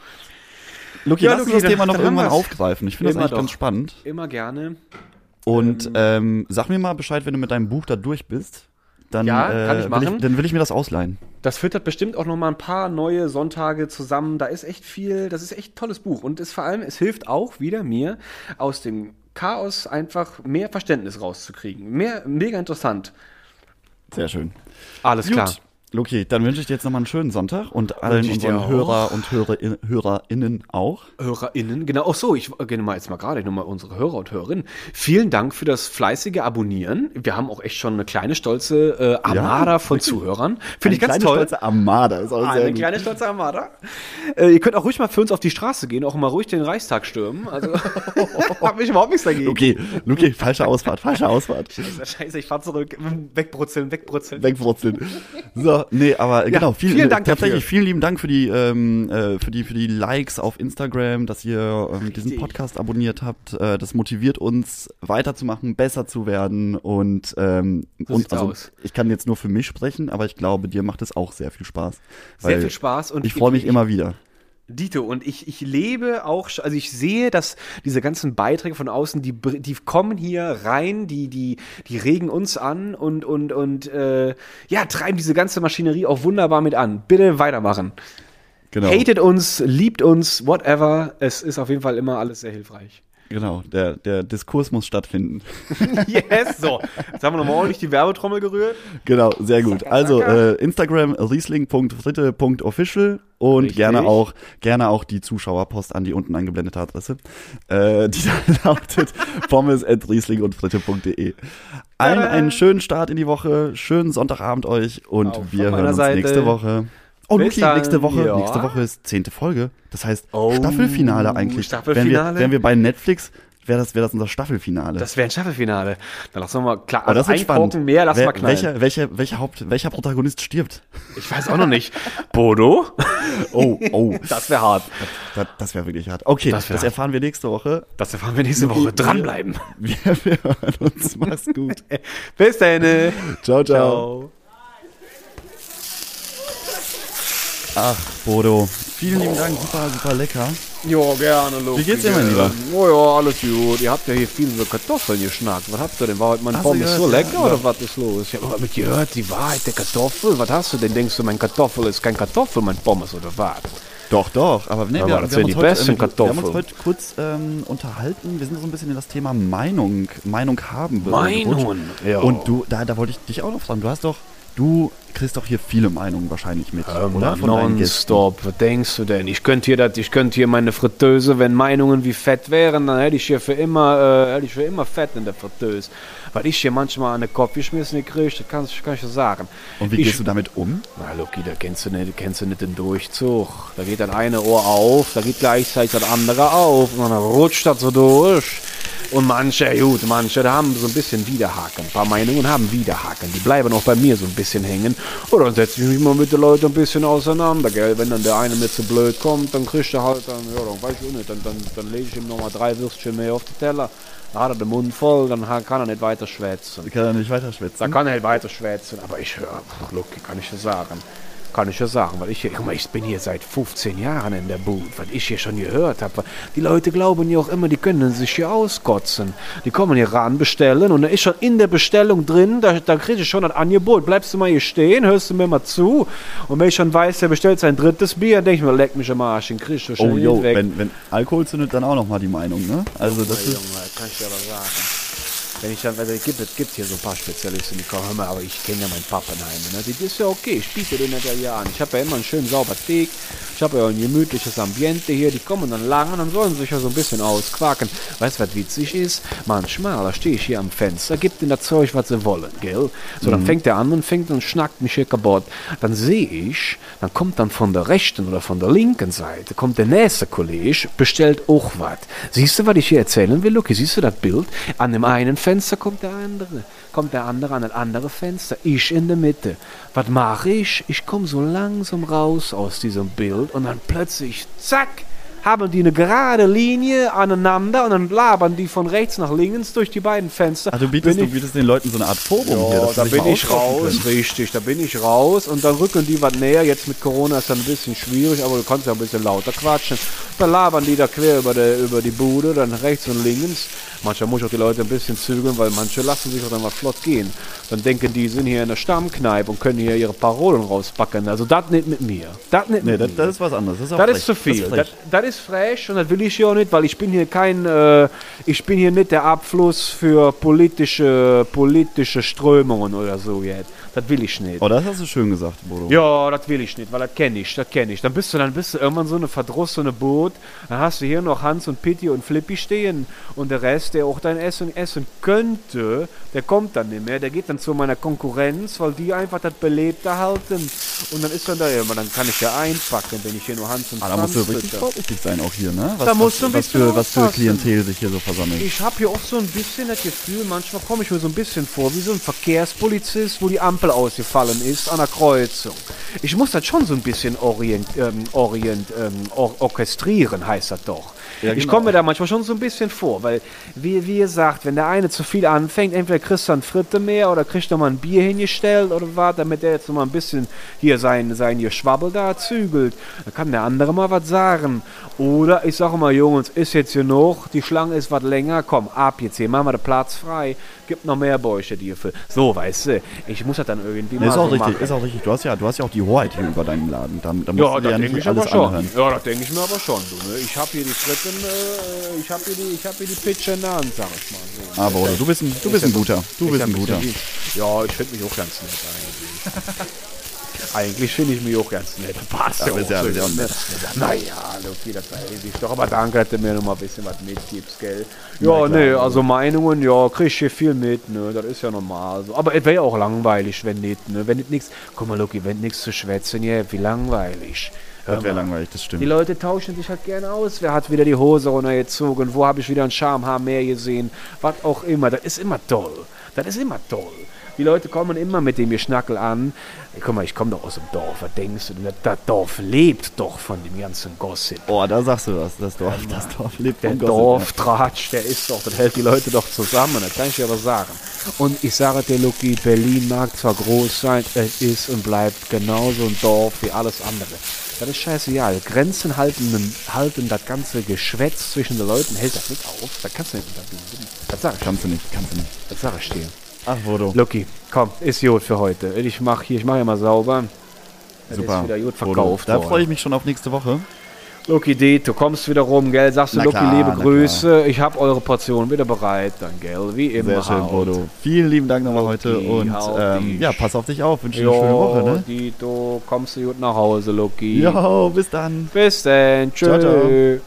Luki, Ja, lass Luki, uns das Thema noch irgendwann aufgreifen. Ich finde das eigentlich ganz doch. spannend. Immer gerne. Und ähm, sag mir mal Bescheid, wenn du mit deinem Buch da durch bist. Dann, Ja, kann äh, ich will machen. ich, dann will ich mir das ausleihen. Das füttert bestimmt auch noch mal ein paar neue Sonntage zusammen. Da ist echt viel, das ist echt ein tolles Buch. Und es vor allem, es hilft auch wieder mir, aus dem Chaos einfach mehr Verständnis rauszukriegen. Mehr, mega interessant. Sehr schön. Alles klar. Luki, dann wünsche ich dir jetzt nochmal einen schönen Sonntag und allen unseren. Hörer und Hörerin, HörerInnen auch. HörerInnen, genau. Ach so, ich äh, gehe mal jetzt mal gerade nochmal unsere Hörer und Hörerinnen. Vielen Dank für das fleißige Abonnieren. Wir haben auch echt schon eine kleine stolze äh, Armada Ja, von wirklich. Zuhörern. Finde ich Eine ganz kleine toll. stolze Armada ist auch sehr Eine gut. kleine stolze Armada. Äh, ihr könnt auch ruhig mal für uns auf die Straße gehen, auch mal ruhig den Reichstag stürmen. Also habe ich überhaupt nichts dagegen. Luki, Luki, falsche Ausfahrt, falsche Ausfahrt. Scheiße, scheiße, ich fahr zurück. Wegbrutzeln, wegbrutzeln. Wegwurzeln. So, nee, aber genau, vielen, vielen Dank tatsächlich dafür. vielen lieben Dank für die, ähm, äh, für die, für die Likes auf Instagram, dass ihr ähm, diesen. Podcast abonniert habt. Äh, das motiviert uns, weiterzumachen, besser zu werden und, ähm, So und also aus. ich kann jetzt nur für mich sprechen, aber ich glaube, dir macht es auch sehr viel Spaß. Sehr viel Spaß und ich freue mich ich- immer wieder. Dito, und ich, ich lebe auch, also ich sehe, dass diese ganzen Beiträge von außen, die, die kommen hier rein, die, die, die regen uns an und, und, und äh, ja, treiben diese ganze Maschinerie auch wunderbar mit an. Bitte weitermachen. Genau. Hatet uns, liebt uns, whatever. Es ist auf jeden Fall immer alles sehr hilfreich. Genau, der, der Diskurs muss stattfinden. Yes, so. Jetzt haben wir nochmal ordentlich die Werbetrommel gerührt. Genau, sehr gut. Also äh, Instagram riesling.fritte.official und Richtig. gerne auch gerne auch die Zuschauerpost an die unten eingeblendete Adresse, äh, die da lautet pommes@riesling und fritte.de. Allen einen schönen Start in die Woche, schönen Sonntagabend euch und Auch wir hören uns Seite. nächste Woche. Oh, Luki, dann, nächste Woche, ja. nächste Woche ist zehnte Folge. Das heißt Oh, Staffelfinale eigentlich. Staffelfinale. Wenn wir, wenn wir bei Netflix wäre das, wäre das unser Staffelfinale. Das wäre ein Staffelfinale. Dann lass doch mal klar. Aber das also ein spannend. Korken mehr, lass Wer, mal knallen. welcher, welcher, welcher Haupt, welcher Protagonist stirbt? Ich weiß auch noch nicht. Bodo? Oh, oh. Das wäre hart. Das, das wäre wirklich hart. Okay, Das das, wär hart. erfahren wir nächste Woche. Das erfahren wir nächste Woche. Dranbleiben. Wir, wir hören uns. Mach's gut. Bis dann. Ciao, ciao. Ciao. Ach, Bodo. Vielen lieben Dank. Super, super lecker. Ja, gerne, Luki. Wie geht's dir, mein Lieber? Oh ja, alles gut. Ihr habt ja hier viel über Kartoffeln geschnackt. Was habt ihr denn? War heute mein Pommes so lecker ja. oder was ist los? Ich habe aber mit gehört, die Wahrheit der Kartoffel. Was hast du denn? Denkst du, mein Kartoffel ist kein Kartoffel, mein Pommes oder was? Doch, doch. Aber nee, Aber wir, das wir, sind haben die uns heute, besten ähm, wir haben Kartoffeln. uns heute kurz ähm, unterhalten. Wir sind so ein bisschen in das Thema Meinung, Meinung haben. Meinungen, ja. Und du, da, da wollte ich dich auch noch fragen. Du hast doch, du kriegst doch hier viele Meinungen wahrscheinlich mit, Ähm, oder? Von. Nonstop, was denkst du denn? Ich könnte hier, das, ich könnte hier meine Fritteuse, wenn Meinungen wie Fett wären, dann hätte ich hier für immer, äh, hätte ich für immer Fett in der Fritteuse. Weil ich hier manchmal an den Kopf geschmissen kriege, das kann, kann ich dir sagen. Und wie ich, gehst du damit um? Na, Luki, da kennst du nicht, kennst du nicht den Durchzug. Da geht das eine Ohr auf, da geht gleichzeitig das andere auf und dann rutscht das so durch. Und manche, gut, manche, da haben so ein bisschen Widerhaken. Ein paar Meinungen haben Widerhaken. Die bleiben auch bei mir so ein bisschen hängen. Oder dann setze ich mich mal mit den Leuten ein bisschen auseinander, gell. Wenn dann der eine mir zu blöd kommt, dann kriegt er halt, dann, ja, dann weiß ich auch nicht, dann, dann, dann lege ich ihm nochmal drei Würstchen mehr auf den Teller. Dann hat er den Mund voll, dann kann er nicht weiter schwätzen. Ich kann ja nicht weiter schwätzen. Da kann er halt weiter schwätzen, aber ich höre, Lucky, kann ich ja sagen. Kann ich ja sagen, weil ich hier, guck mal, ich bin hier seit 15 Jahren in der Bude, was ich hier schon gehört habe. Die Leute glauben ja auch immer, die können sich hier auskotzen. Die kommen hier ran, bestellen und da ist schon in der Bestellung drin, da, da kriege ich schon ein Angebot. Bleibst du mal hier stehen, hörst du mir mal zu. Und wenn ich schon weiß, der bestellt sein drittes Bier, dann denke ich mir, leck mich am Arsch, den kriegst du schon Oh, jo, weg. wenn, wenn Alkohol zündet, dann auch nochmal die Meinung, ne? Also das Ja, ist, Junge, kann ich dir aber sagen. Wenn ich dann, also es gibt, es gibt hier so ein paar Spezialisten, die kommen, hör mal, aber ich kenne ja meinen Pappenheim. Ne? Das ist ja okay, ich biete den ja an. Ich habe ja immer einen schönen sauber Teak, ich habe ja ein gemütliches Ambiente hier, die kommen dann lang und dann sollen sie sich ja so ein bisschen ausquaken. Weißt du, was witzig ist? Manchmal, da stehe ich hier am Fenster, gibt ihnen das Zeug, was sie wollen, gell? So, dann fängt der an und fängt und schnackt mich hier kaputt. Dann sehe ich, dann kommt dann von der rechten oder von der linken Seite, kommt der nächste Kollege, bestellt auch was. Siehst du, was ich hier erzählen will, Lucky? Siehst du das Bild? An dem einen Fenster kommt der andere, kommt der andere an das andere Fenster, ich in der Mitte. Was mache ich? Ich komme so langsam raus aus diesem Bild und dann plötzlich, zack, haben die eine gerade Linie aneinander und dann labern die von rechts nach links durch die beiden Fenster. ach, du bietest, du bietest den Leuten so eine Art Forum hier. ja, dass sie da bin ich raus, können. richtig, da bin ich raus und dann rücken die was näher. Jetzt mit Corona ist das ein bisschen schwierig, aber du kannst ja ein bisschen lauter quatschen. Dann labern die da quer über, der, über die Bude, dann rechts und links. Manchmal muss ich auch die Leute ein bisschen zügeln, weil manche lassen sich auch dann mal flott gehen. Dann denken die, sind hier in der Stammkneipe und können hier ihre Parolen rauspacken. Also das nicht mit mir. Das nicht Nee, mit das, mir. das ist was anderes. Das ist, auch Das ist zu viel. Das, das ist frech und das will ich ja auch nicht, weil ich bin hier kein, äh, ich bin hier nicht der Abfluss für politische, politische Strömungen oder so jetzt. Das will ich nicht. Oh, das hast du schön gesagt, Bodo. Ja, das will ich nicht, weil das kenne ich, das kenne ich. Dann bist du, dann bist du irgendwann so eine verdrossene Boot. Dann hast du hier noch Hans und Pitti und Flippy stehen und der Rest, der auch dein Essen essen könnte, der kommt dann nicht mehr. Der geht dann zu meiner Konkurrenz, weil die einfach das Belebte halten. Und dann ist dann da immer, dann kann ich ja einpacken, wenn ich hier nur Hans und Ah, da musst du richtig vorsichtig sein auch hier, ne? Was, Da musst du ein was, was, bisschen für, was für. Klientel sich hier so versammelt. Ich habe hier auch so ein bisschen das Gefühl, manchmal komme ich mir so ein bisschen vor wie so ein Verkehrspolizist, wo die Ampel ausgefallen ist an der Kreuzung. Ich muss das schon so ein bisschen orient, ähm, orient, ähm, or orchestrieren, heißt das doch. Ja, Ich genau. komme mir da manchmal schon so ein bisschen vor, weil, wie, wie ihr sagt, wenn der eine zu viel anfängt, entweder kriegst du ein Fritte mehr oder kriegst du mal ein Bier hingestellt oder was, damit der jetzt noch mal ein bisschen hier sein, sein hier Schwabbel da zügelt. Dann kann der andere mal was sagen. Oder ich sage mal, Jungs, ist jetzt hier noch, die Schlange ist was länger, komm, ab jetzt hier, machen wir den Platz frei, gibt noch mehr Bäuche dir für. So, weißt du, ich muss das dann irgendwie Nee, mal ist auch so richtig, machen. ist auch richtig. Du hast ja, du hast ja auch die Hoheit hier über deinen Laden. Da, da Ja, das ja denke ich aber schon. anhören. Ja, das denke ich mir aber schon. Du, ne? Ich habe hier die Fritten, äh, ich habe hier die, ich habe hier die Pitsche in der Hand, sag ich mal. So. Aber oder, du bist ein, du bist ein guter. Du Ist bist ein guter. Ja, ich finde mich auch ganz nett eigentlich. eigentlich finde ich mich auch ganz nett. Passt Ja, ja, bist auch ja- so, ja ne? nett. Naja, Luki, das weiß ich doch. Aber danke, dass du mir noch mal ein bisschen was mitgibst, gell? Ja, ne, also. Meinungen, ja, krieg ich hier viel mit, ne? Das ist ja normal. So. Aber es wäre ja auch langweilig, wenn nicht, ne? Wenn nicht nichts, guck mal, Luki, wenn nichts zu schwätzen, ja, wie langweilig. Das wäre langweilig, das Die stimmt. Leute tauschen sich halt gerne aus. Wer hat wieder die Hose runtergezogen? Wo habe ich wieder ein Schamhaar mehr gesehen? Was auch immer. Das ist immer toll. Das ist immer toll. Die Leute kommen immer mit dem Geschnackel an. Ey, guck mal, ich komme doch aus dem Dorf. Was denkst du? denn? Das Dorf lebt doch von dem ganzen Gossip. Oh, da sagst du was. Das Dorf, das Dorf lebt Der vom Gossip, Dorftratsch, der ist doch, das hält die Leute doch zusammen, das kann ich dir aber sagen. Und ich sage dir, Lucky, Berlin mag zwar groß sein, es ist und bleibt genauso ein Dorf wie alles andere. Das ist scheißegal. Grenzen halten, halten das ganze Geschwätz zwischen den Leuten, hält das nicht auf. Das kannst du nicht unterbinden. Das sag ich, Kannst du nicht, kannst du nicht. das sag ich dir. Ach, Bodo. Lucky, komm, ist gut für heute. Ich mach hier, ich mache ja mal sauber. Das Super. ist wieder gut Bodo. verkauft Da freue ich mich schon auf nächste Woche. Lucky D, du kommst wieder rum, gell? Sagst du, Lucky, klar, liebe Grüße. Ich habe eure Portion wieder bereit, dann, gell? Wie immer. Sehr schön. Bodo. Vielen lieben Dank nochmal heute und ähm, ja, pass auf dich auf. Wünsche dir eine schöne Woche, ne? Dito, kommst du gut nach Hause, Lucky. Jo, bis dann. Bis dann. Ciao.